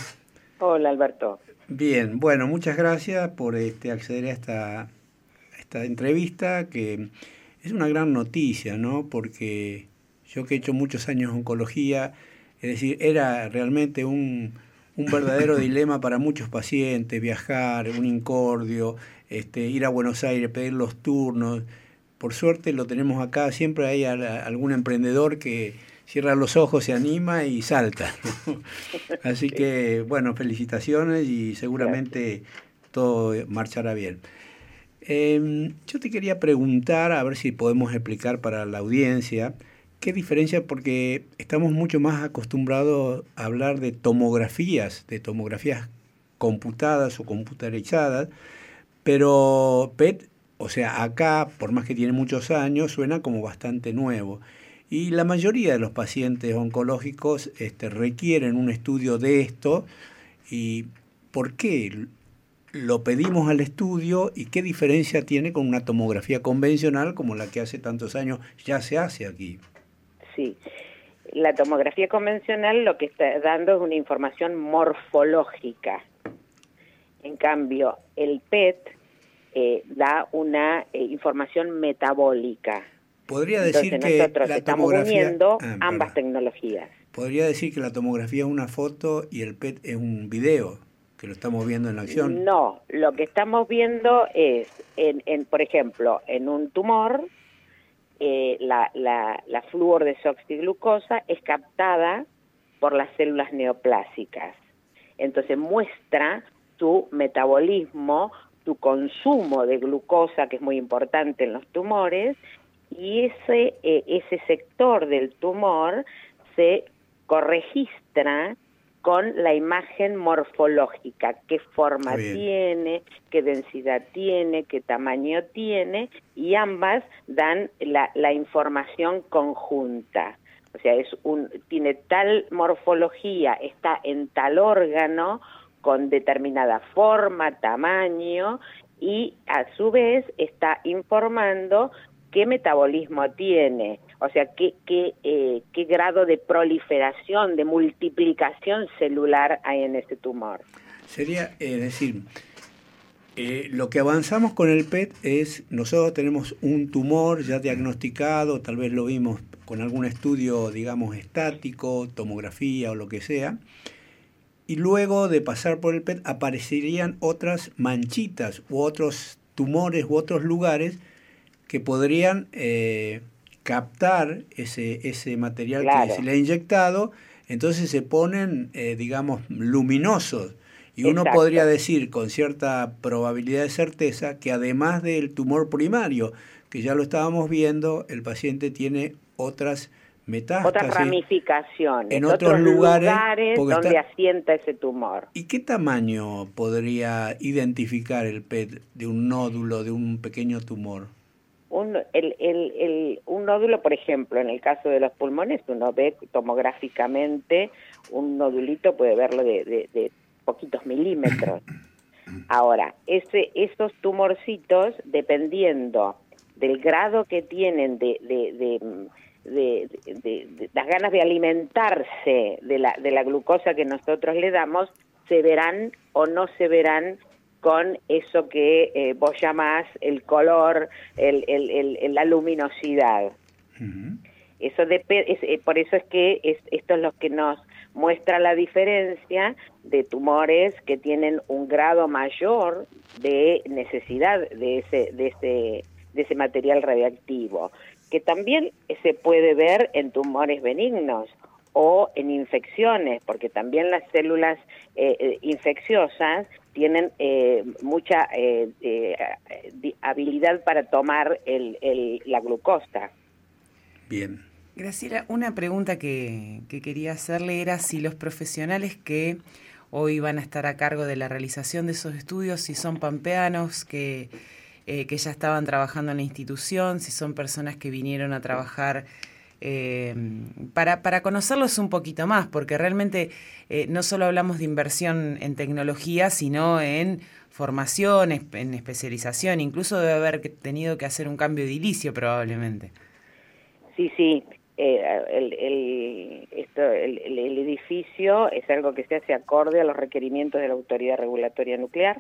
Hola Alberto. Bien, bueno, muchas gracias por este, acceder a esta, a esta entrevista que es una gran noticia, ¿no? Porque yo que he hecho muchos años oncología, es decir, era realmente un, un verdadero dilema para muchos pacientes, viajar, un incordio, este, ir a Buenos Aires, pedir los turnos. Por suerte lo tenemos acá, siempre hay al- algún emprendedor que cierra los ojos, se anima y salta. ¿no? Así que, bueno, felicitaciones y seguramente todo marchará bien. Eh, yo te quería preguntar, a ver si podemos explicar para la audiencia, qué diferencia, porque estamos mucho más acostumbrados a hablar de tomografías, de tomografías computadas o computarizadas, pero PET, o sea, acá, por más que tiene muchos años, suena como bastante nuevo. Y la mayoría de los pacientes oncológicos este, requieren un estudio de esto. ¿Y por qué lo pedimos al estudio y qué diferencia tiene con una tomografía convencional como la que hace tantos años ya se hace aquí? Sí. La tomografía convencional lo que está dando es una información morfológica. En cambio, el PET eh, da una eh, información metabólica. Podría decir Entonces que nosotros la estamos tomografía uniendo Ah, ambas tecnologías. podría decir que la tomografía es una foto y el PET es un video que lo estamos viendo en acción. No, lo que estamos viendo es, en, en, por ejemplo, en un tumor, eh, la, la, la flúor desoxiglucosa es captada por las células neoplásicas. Entonces muestra tu metabolismo, tu consumo de glucosa, que es muy importante en los tumores, y ese, eh, ese sector del tumor se corregistra con la imagen morfológica, qué forma tiene, qué densidad tiene, qué tamaño tiene, y ambas dan la, la información conjunta. O sea, es un, tiene tal morfología, está en tal órgano, con determinada forma, tamaño, y a su vez está informando qué metabolismo tiene, o sea, qué, qué, eh, qué grado de proliferación, de multiplicación celular hay en ese tumor. Sería, es decir, eh, lo que avanzamos con el PET es, nosotros tenemos un tumor ya diagnosticado, tal vez lo vimos con algún estudio, digamos, estático, tomografía o lo que sea, y luego de pasar por el PET aparecerían otras manchitas u otros tumores u otros lugares que podrían eh, captar ese, ese material Claro. que se le ha inyectado, entonces se ponen, eh, digamos, luminosos. Y uno podría decir con cierta probabilidad de certeza que además del tumor primario, que ya lo estábamos viendo, el paciente tiene otras metástasis. Otras ramificaciones, en otros lugares, donde está- asienta ese tumor. ¿Y qué tamaño podría identificar el PET de un nódulo, de un pequeño tumor? Un, el, el, un nódulo, por ejemplo, en el caso de los pulmones, uno ve tomográficamente un nodulito, puede verlo de, de, de poquitos milímetros. Ahora, ese, esos tumorcitos, dependiendo del grado que tienen de, de, de, de, las ganas de alimentarse de la, de la glucosa que nosotros le damos, se verán o no se verán con eso que eh, vos llamás el color, el, el, el, la luminosidad. Eso de, es, eh, por eso es que es, esto es lo que nos muestra la diferencia de tumores que tienen un grado mayor de necesidad de ese, de ese, de ese material radiactivo, que también se puede ver en tumores benignos o en infecciones, porque también las células eh, eh infecciosas tienen eh, mucha eh, eh, habilidad para tomar el, el, la glucosa. Bien. Graciela, una pregunta que, que, quería hacerle era si los profesionales que hoy van a estar a cargo de la realización de esos estudios, si son pampeanos que, eh, que ya estaban trabajando en la institución, si son personas que vinieron a trabajar eh, para, para conocerlos un poquito más, porque realmente eh, no solo hablamos de inversión en tecnología, sino en formación, en especialización, incluso debe haber tenido que hacer un cambio edilicio probablemente. Sí, sí, eh, el, el, esto, el, edificio es algo que se hace acorde a los requerimientos de la Autoridad Regulatoria Nuclear,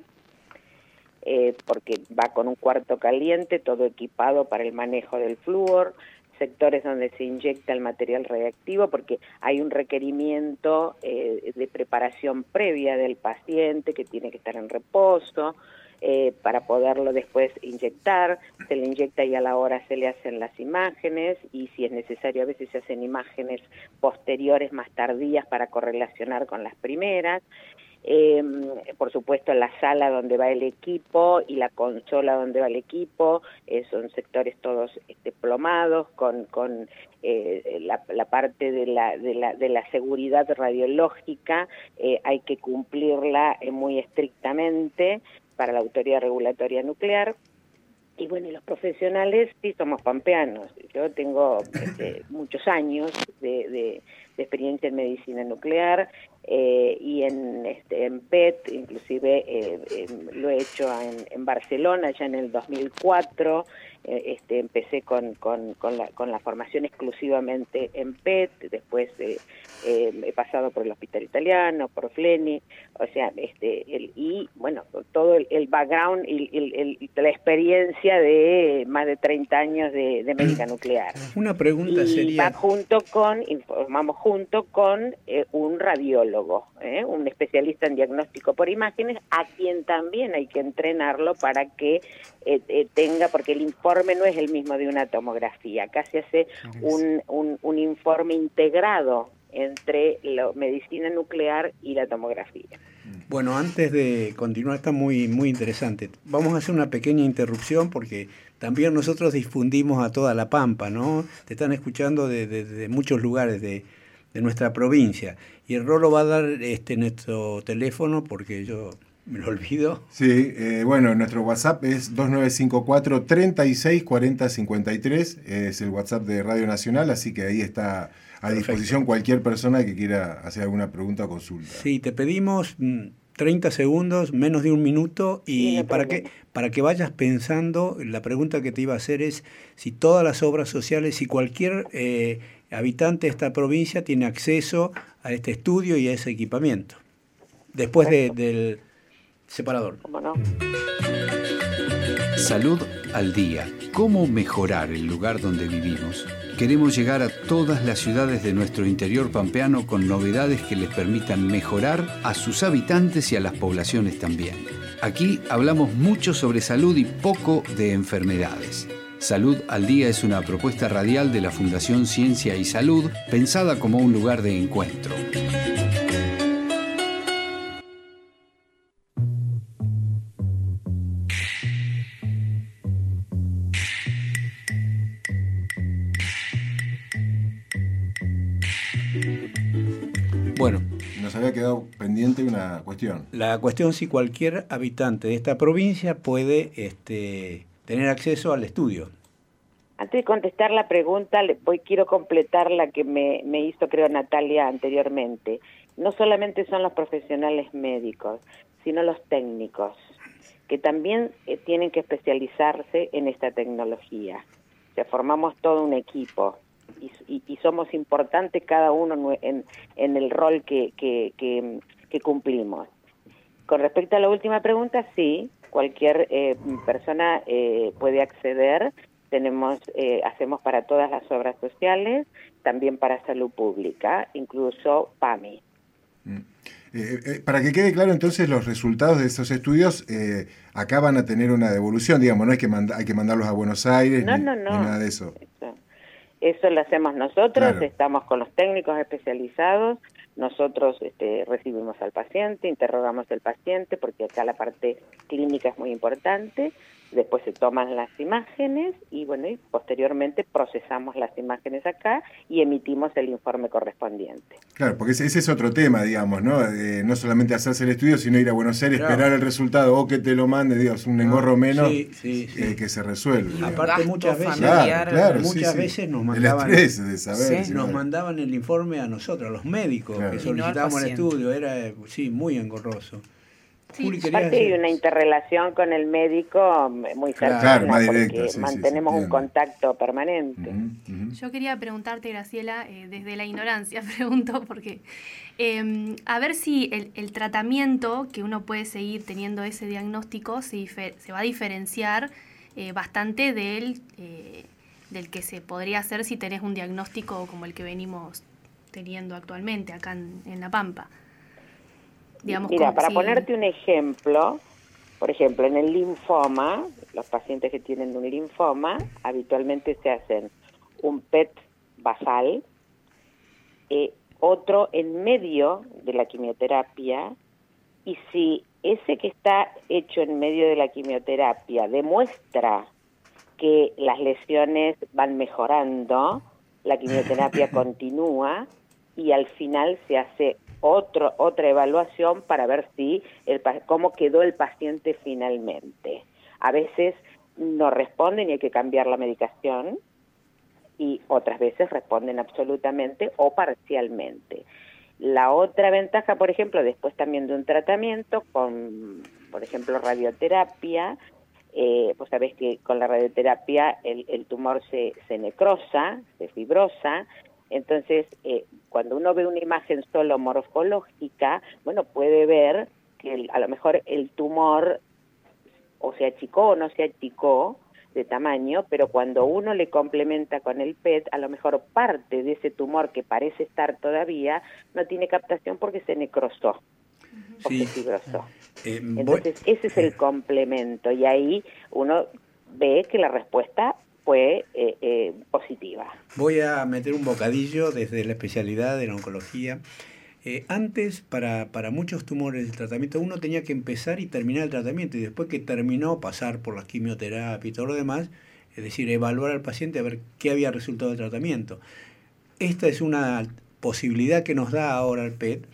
eh, porque va con un cuarto caliente, todo equipado para el manejo del flúor, sectores donde se inyecta el material reactivo, porque hay un requerimiento eh, de preparación previa del paciente que tiene que estar en reposo, eh, para poderlo después inyectar, se le inyecta y a la hora se le hacen las imágenes y si es necesario a veces se hacen imágenes posteriores más tardías para correlacionar con las primeras. Eh, por supuesto la sala donde va el equipo y la consola donde va el equipo, eh, son sectores todos este, plomados con, con eh, la, la, parte de la, de, la, de la seguridad radiológica, eh, hay que cumplirla eh, muy estrictamente para la Autoridad Regulatoria Nuclear. Y bueno, y los profesionales sí somos pampeanos. Yo tengo este, muchos años de, de, de, experiencia en medicina nuclear eh, y en, este, en PET, inclusive eh, eh, lo he hecho en, en, Barcelona ya en el 2004. Este, empecé con, con, con, la, con la formación exclusivamente en PET, después he pasado por el Hospital Italiano, por Fleni, o sea, este, el, y bueno, todo el, el background y el, el, la experiencia de más de 30 años de, de médica nuclear. Una pregunta y sería... Va junto con, informamos junto con eh, un radiólogo, ¿eh? un especialista en diagnóstico por imágenes, a quien también hay que entrenarlo para que eh, eh, tenga, porque el informe no es el mismo de una tomografía, acá se hace un, un, un informe integrado entre la medicina nuclear y la tomografía. Bueno, antes de continuar, está muy, muy interesante. Vamos a hacer una pequeña interrupción porque también nosotros difundimos a toda la Pampa, ¿no? Te están escuchando de, de, de muchos lugares de, de, nuestra provincia. Y el Rolo va a dar este nuestro teléfono porque yo me lo olvido. Sí, eh, bueno, nuestro WhatsApp es 2954 36 40 53, es el WhatsApp de Radio Nacional, así que ahí está a disposición cualquier persona que quiera hacer alguna pregunta o consulta. Sí, te pedimos 30 segundos, menos de un minuto, y sí, para, que, para que vayas pensando, la pregunta que te iba a hacer es si todas las obras sociales, si cualquier eh, habitante de esta provincia tiene acceso a este estudio y a ese equipamiento. Después de, del separador. ¿Cómo no? Salud al día. ¿Cómo mejorar el lugar donde vivimos? Queremos llegar a todas las ciudades de nuestro interior pampeano con novedades que les permitan mejorar a sus habitantes y a las poblaciones también. Aquí hablamos mucho sobre salud y poco de enfermedades. Salud al Día es una propuesta radial de la Fundación Ciencia y Salud pensada como un lugar de encuentro. Bueno. Nos había quedado pendiente una cuestión. La cuestión si cualquier habitante de esta provincia puede este, tener acceso al estudio. Antes de contestar la pregunta, le- voy, quiero completar la que me, me hizo, creo, Natalia anteriormente. No solamente son los profesionales médicos, sino los técnicos, que también eh, tienen que especializarse en esta tecnología. O sea, formamos todo un equipo y, y- y somos importantes cada uno en, en el rol que, que, que- que cumplimos. Con respecto a la última pregunta, sí, cualquier eh, persona eh, puede acceder. Tenemos, eh, hacemos para todas las obras sociales, también para salud pública, incluso PAMI. Eh, eh, para que quede claro entonces los resultados de estos estudios, eh, acá van a tener una devolución, digamos, no es que manda- hay que mandarlos a Buenos Aires No, ni, no, ni no. nada de eso. Eso lo hacemos nosotros, Claro. estamos con los técnicos especializados, nosotros este, recibimos al paciente, interrogamos al paciente, porque acá la parte clínica es muy importante, después se toman las imágenes y bueno, y posteriormente procesamos las imágenes acá y emitimos el informe correspondiente. Claro, porque ese, ese es otro tema, digamos, ¿no? Eh, no solamente hacerse el estudio, sino ir a Buenos Aires, Claro. esperar el resultado o que te lo mande, digamos, un engorro menos sí, sí, sí. eh, que se resuelve. Aparte muchas veces, Claro, claro, sí, muchas sí. veces nos El mandaban, estrés de saber, sí, nos claro. mandaban el informe a nosotros, a los médicos, Claro. que Y no solicitábamos el estudio, era eh, sí muy engorroso. Juli, querías Aparte hay una interrelación con el médico muy cercana claro, más porque directa, sí, sí, mantenemos un contacto permanente. Yo quería preguntarte, Graciela, eh, desde la ignorancia pregunto, porque eh, a ver si el, el tratamiento que uno puede seguir teniendo ese diagnóstico se va a diferenciar eh, bastante del, eh, del que se podría hacer si tenés un diagnóstico como el que venimos teniendo actualmente acá en, en La Pampa. Digamos, Mira, para ponerte un ejemplo, por ejemplo, en el linfoma, los pacientes que tienen un linfoma, habitualmente se hacen un PET basal, eh, otro en medio de la quimioterapia, y si ese que está hecho en medio de la quimioterapia demuestra que las lesiones van mejorando, la quimioterapia continúa y al final se hace otro, otra evaluación para ver si el, cómo quedó el paciente finalmente. A veces no responden y hay que cambiar la medicación y otras veces responden absolutamente o parcialmente. La otra ventaja, por ejemplo, después también de un tratamiento con, por ejemplo, radioterapia, eh, pues sabés que con la radioterapia el, el tumor se, se necrosa, se fibrosa, entonces eh, cuando uno ve una imagen solo morfológica, bueno, puede ver que el- a lo mejor el tumor o se achicó o no se achicó de tamaño, pero cuando uno le complementa con el PET, a lo mejor parte de ese tumor que parece estar todavía no tiene captación porque se necrosó o se fibrosó. Eh, voy- Entonces, ese es el complemento y ahí uno ve que la respuesta fue eh, eh, positiva. Voy a meter un bocadillo desde la especialidad de la oncología. Eh, antes, para, para muchos tumores del tratamiento, uno tenía que empezar y terminar el tratamiento y después que terminó, pasar por la quimioterapia y todo lo demás, es decir, evaluar al paciente a ver qué había resultado del tratamiento. Esta es una posibilidad que nos da ahora el PET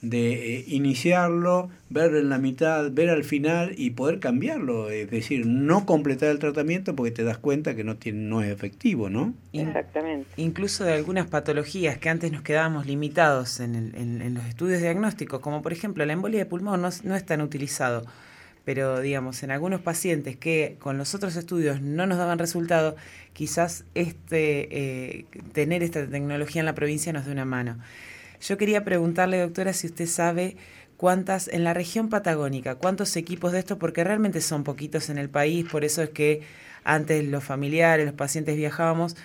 de eh, iniciarlo, ver en la mitad, ver al final y poder cambiarlo, es decir, no completar el tratamiento porque te das cuenta que no, tiene, no es efectivo, ¿no? Exactamente. Incluso de algunas patologías que antes nos quedábamos limitados en, el- en- en los estudios diagnósticos, como por ejemplo la embolia de pulmón, no, es- no es tan utilizado. Pero digamos, en algunos pacientes que con los otros estudios no nos daban resultado, quizás este eh, tener esta tecnología en la provincia nos dé una mano. Yo quería preguntarle, doctora, si usted sabe cuántas, en la región patagónica, cuántos equipos de esto, porque realmente son poquitos en el país, por eso es que antes los familiares, los pacientes viajábamos,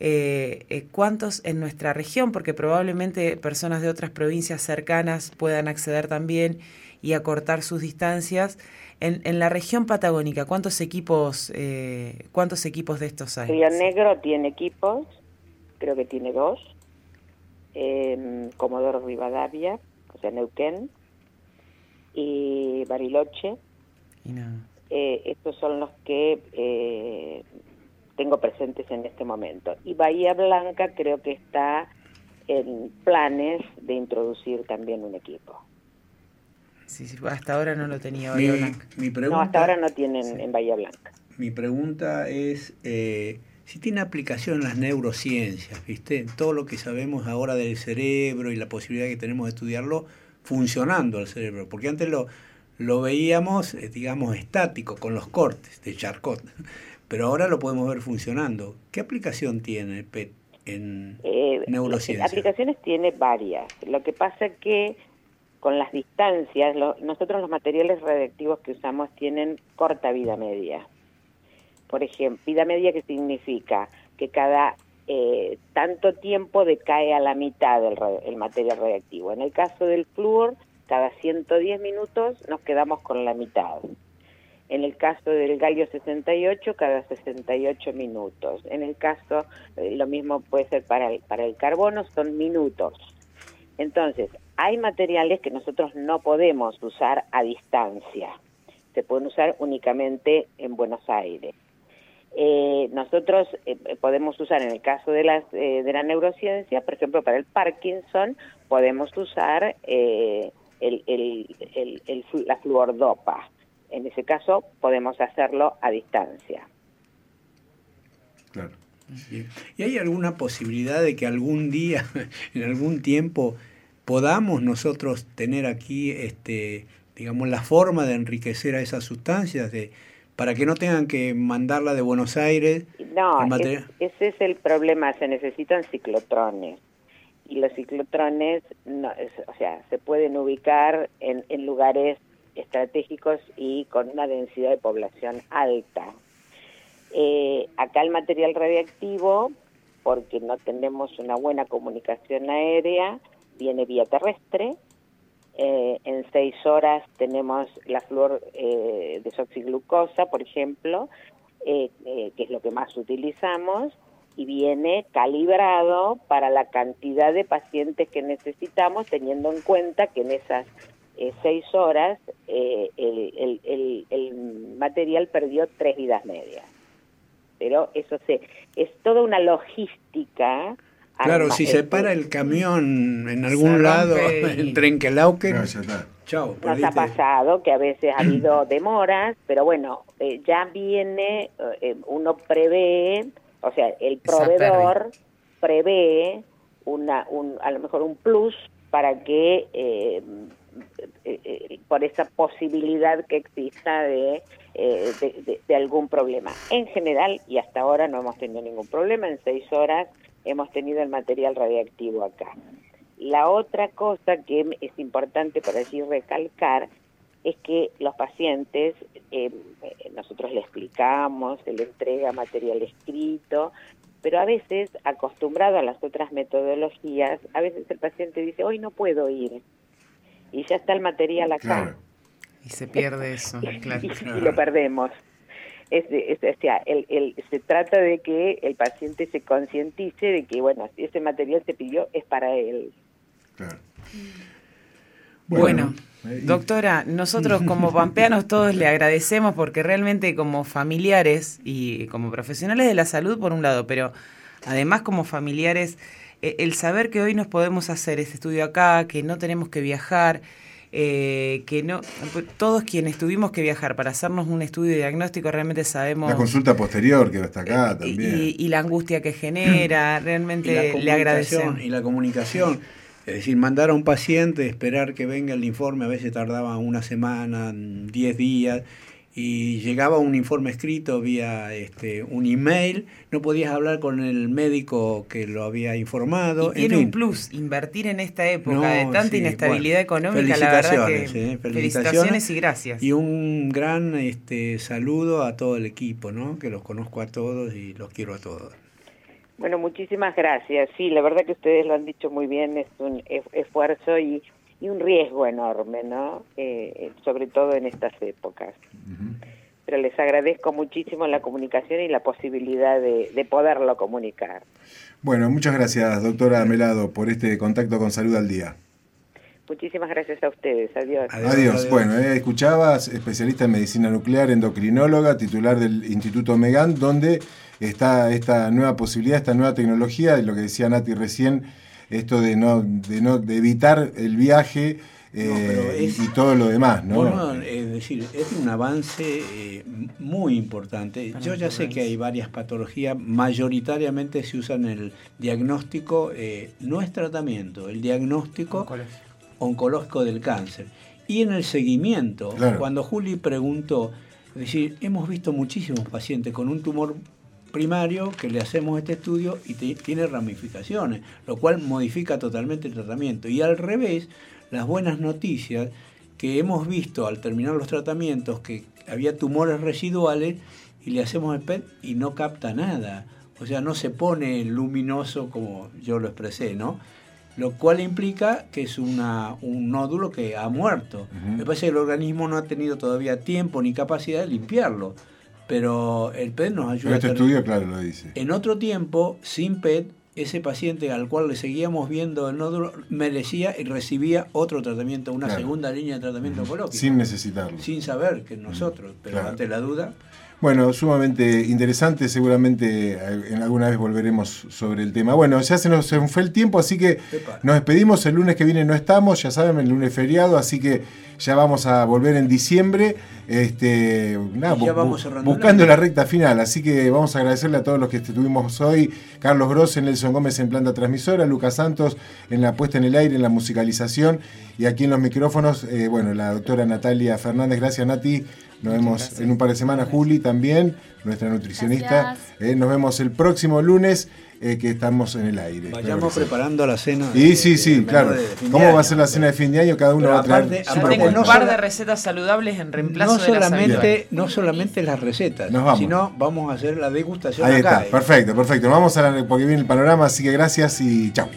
eh, eh, cuántos en nuestra región, porque probablemente personas de otras provincias cercanas puedan acceder también y acortar sus distancias. En, en la región patagónica, ¿cuántos equipos, eh, cuántos equipos de estos hay? Río Negro tiene equipos, creo que tiene dos, eh, Comodoro Rivadavia, o sea, Neuquén, y Bariloche. Y nada. Eh, estos son los que eh, tengo presentes en este momento. Y Bahía Blanca creo que está en planes de introducir también un equipo. Sí, sí, hasta ahora no lo tenía Mi, Bahía Blanca. mi pregunta, No, hasta ahora no tienen en Bahía Blanca. mi pregunta es eh, si tiene aplicación en las neurociencias, ¿viste? Todo lo que sabemos ahora del cerebro y la posibilidad que tenemos de estudiarlo funcionando al cerebro, porque antes lo, lo veíamos, eh, digamos, estático, con los cortes de Charcot, pero ahora lo podemos ver funcionando. ¿Qué aplicación tiene PET en Eh, neurociencias? Aplicaciones tiene varias. Lo que pasa es que con las distancias, lo- nosotros los materiales radiactivos que usamos tienen corta vida media. Por ejemplo, vida media que significa que cada eh, tanto tiempo decae a la mitad el, el material radiactivo. En el caso del flúor, cada 110 minutos nos quedamos con la mitad. En el caso del galio 68, cada 68 minutos. En el caso, eh, lo mismo puede ser para el, para el carbono, son minutos. Entonces, hay materiales que nosotros no podemos usar a distancia. Se pueden usar únicamente en Buenos Aires. Eh, nosotros eh, podemos usar, en el caso de, las, eh, de la neurociencia, por ejemplo, para el Parkinson, podemos usar eh, el, el- el- la fluordopa. En ese caso, podemos hacerlo a distancia. Claro. ¿Y hay alguna posibilidad de que algún día, en algún tiempo, podamos nosotros tener aquí, este, digamos, la forma de enriquecer a esas sustancias, de, para que no tengan que mandarla de Buenos Aires? No, es- ese es el problema, se necesitan ciclotrones. Y los ciclotrones, no, es- o sea, se pueden ubicar en, en lugares estratégicos y con una densidad de población alta. Eh, acá el material radiactivo, porque no tenemos una buena comunicación aérea, viene vía terrestre. Eh, en seis horas tenemos la flor eh, desoxiglucosa, por ejemplo, eh, eh, que es lo que más utilizamos, y viene calibrado para la cantidad de pacientes que necesitamos, teniendo en cuenta que en esas eh, seis horas el, el- el- el material perdió tres vidas medias. Pero eso se, es toda una logística. Claro, si eh, se para el camión en algún lado, en está. chao, Nos ha pasado que a veces ha habido demoras, pero bueno, eh, ya viene, eh, uno prevé, o sea, el proveedor prevé una, un, a lo mejor un plus para que, eh, eh, eh, por esa posibilidad que exista de, eh, de, de- de algún problema. En general, y hasta ahora no hemos tenido ningún problema, en seis horas hemos tenido el material radiactivo acá. La otra cosa que es importante para allí recalcar es que los pacientes, eh, nosotros le explicamos, se le entrega material escrito, pero a veces, acostumbrado a las otras metodologías, a veces el paciente dice, hoy no puedo ir, y ya está el material acá, Claro. Y se pierde eso, claro. y, y lo perdemos. Es, es- o sea, el, el- se trata de que el paciente se concientice de que, bueno, si ese material se pidió, es para él. Claro. Bueno, eh, y- doctora, nosotros como pampeanos todos le agradecemos porque realmente como familiares y como profesionales de la salud por un lado, pero además como familiares, eh, el saber que hoy nos podemos hacer este estudio acá, que no tenemos que viajar, eh, que no, todos quienes tuvimos que viajar para hacernos un estudio diagnóstico realmente sabemos La consulta posterior que está acá y, también. y- y la angustia que genera, realmente le agradecemos. Y la comunicación. Es decir, mandar a un paciente, esperar que venga el informe, a veces tardaba una semana, 10 días, y llegaba un informe escrito vía este, un email, no podías hablar con el médico que lo había informado. Y en tiene fin. un plus invertir en esta época No, de tanta sí, inestabilidad bueno, económica, la verdad que felicitaciones, eh, felicitaciones y gracias. Y un gran este, saludo a todo el equipo, ¿no? que los conozco a todos y los quiero a todos. Bueno, muchísimas gracias. Sí, la verdad que ustedes lo han dicho muy bien, es un e- esfuerzo y, y un riesgo enorme, ¿no? Eh, sobre todo en estas épocas. Pero les agradezco muchísimo la comunicación y la posibilidad de, de poderlo comunicar. Bueno, muchas gracias, doctora Melado, por este contacto con Salud al Día. Muchísimas gracias a ustedes. Adiós. Adiós. Bueno, eh, escuchabas, especialista en medicina nuclear, endocrinóloga, titular del Instituto Megan, donde está esta nueva posibilidad, esta nueva tecnología, y lo que decía Nati recién, esto de no, de no, de evitar el viaje eh, y, todo lo demás, ¿no? Bueno, es decir, es un avance eh, muy importante. Yo ya sé que hay varias patologías, mayoritariamente se usan el diagnóstico, eh, no es tratamiento, el diagnóstico oncológico, del cáncer. Y en el seguimiento, cuando Juli preguntó, es decir, hemos visto muchísimos pacientes con un tumor primario que le hacemos este estudio y tiene ramificaciones, lo cual modifica totalmente el tratamiento. Y al revés, las buenas noticias que hemos visto al terminar los tratamientos que había tumores residuales y le hacemos el PET y no capta nada. O sea, no se pone luminoso como yo lo expresé, ¿no? Lo cual implica que es una, un nódulo que ha muerto. Me parece que el organismo no ha tenido todavía tiempo ni capacidad de limpiarlo. Pero el PET nos ayuda. este estudio, claro, lo dice. En otro tiempo, sin PET, ese paciente al cual le seguíamos viendo el nódulo merecía y recibía otro tratamiento, una segunda línea de tratamiento oncológico. Sin necesitarlo. Sin saber que nosotros, pero ante la duda. Bueno, sumamente interesante, seguramente eh, en alguna vez volveremos sobre el tema. Bueno, ya se nos fue el tiempo, así que nos despedimos, el lunes que viene no estamos, ya saben, el lunes feriado, así que ya vamos a volver en diciembre, este, buscando la recta final, así que vamos a agradecerle a todos los que estuvimos hoy, Carlos Gross, Nelson Gómez en planta transmisora, Lucas Santos en la puesta en el aire, en la musicalización, y aquí en los micrófonos, eh, bueno, la doctora Natalia Fernández, gracias Nati. Nos vemos en un par de semanas, Juli también, nuestra nutricionista. Eh, nos vemos el próximo lunes. Eh, que estamos en el aire. Vayamos preparando la cena. Y sí, sí, claro. ¿Cómo va a ser la cena de fin de año? Cada uno va a traer tengo un par de recetas saludables en reemplazo no solamente, No solamente las recetas, sino vamos a hacer la degustación Ahí está, eh. perfecto, perfecto. Vamos a la, porque viene el panorama, así que gracias y chao.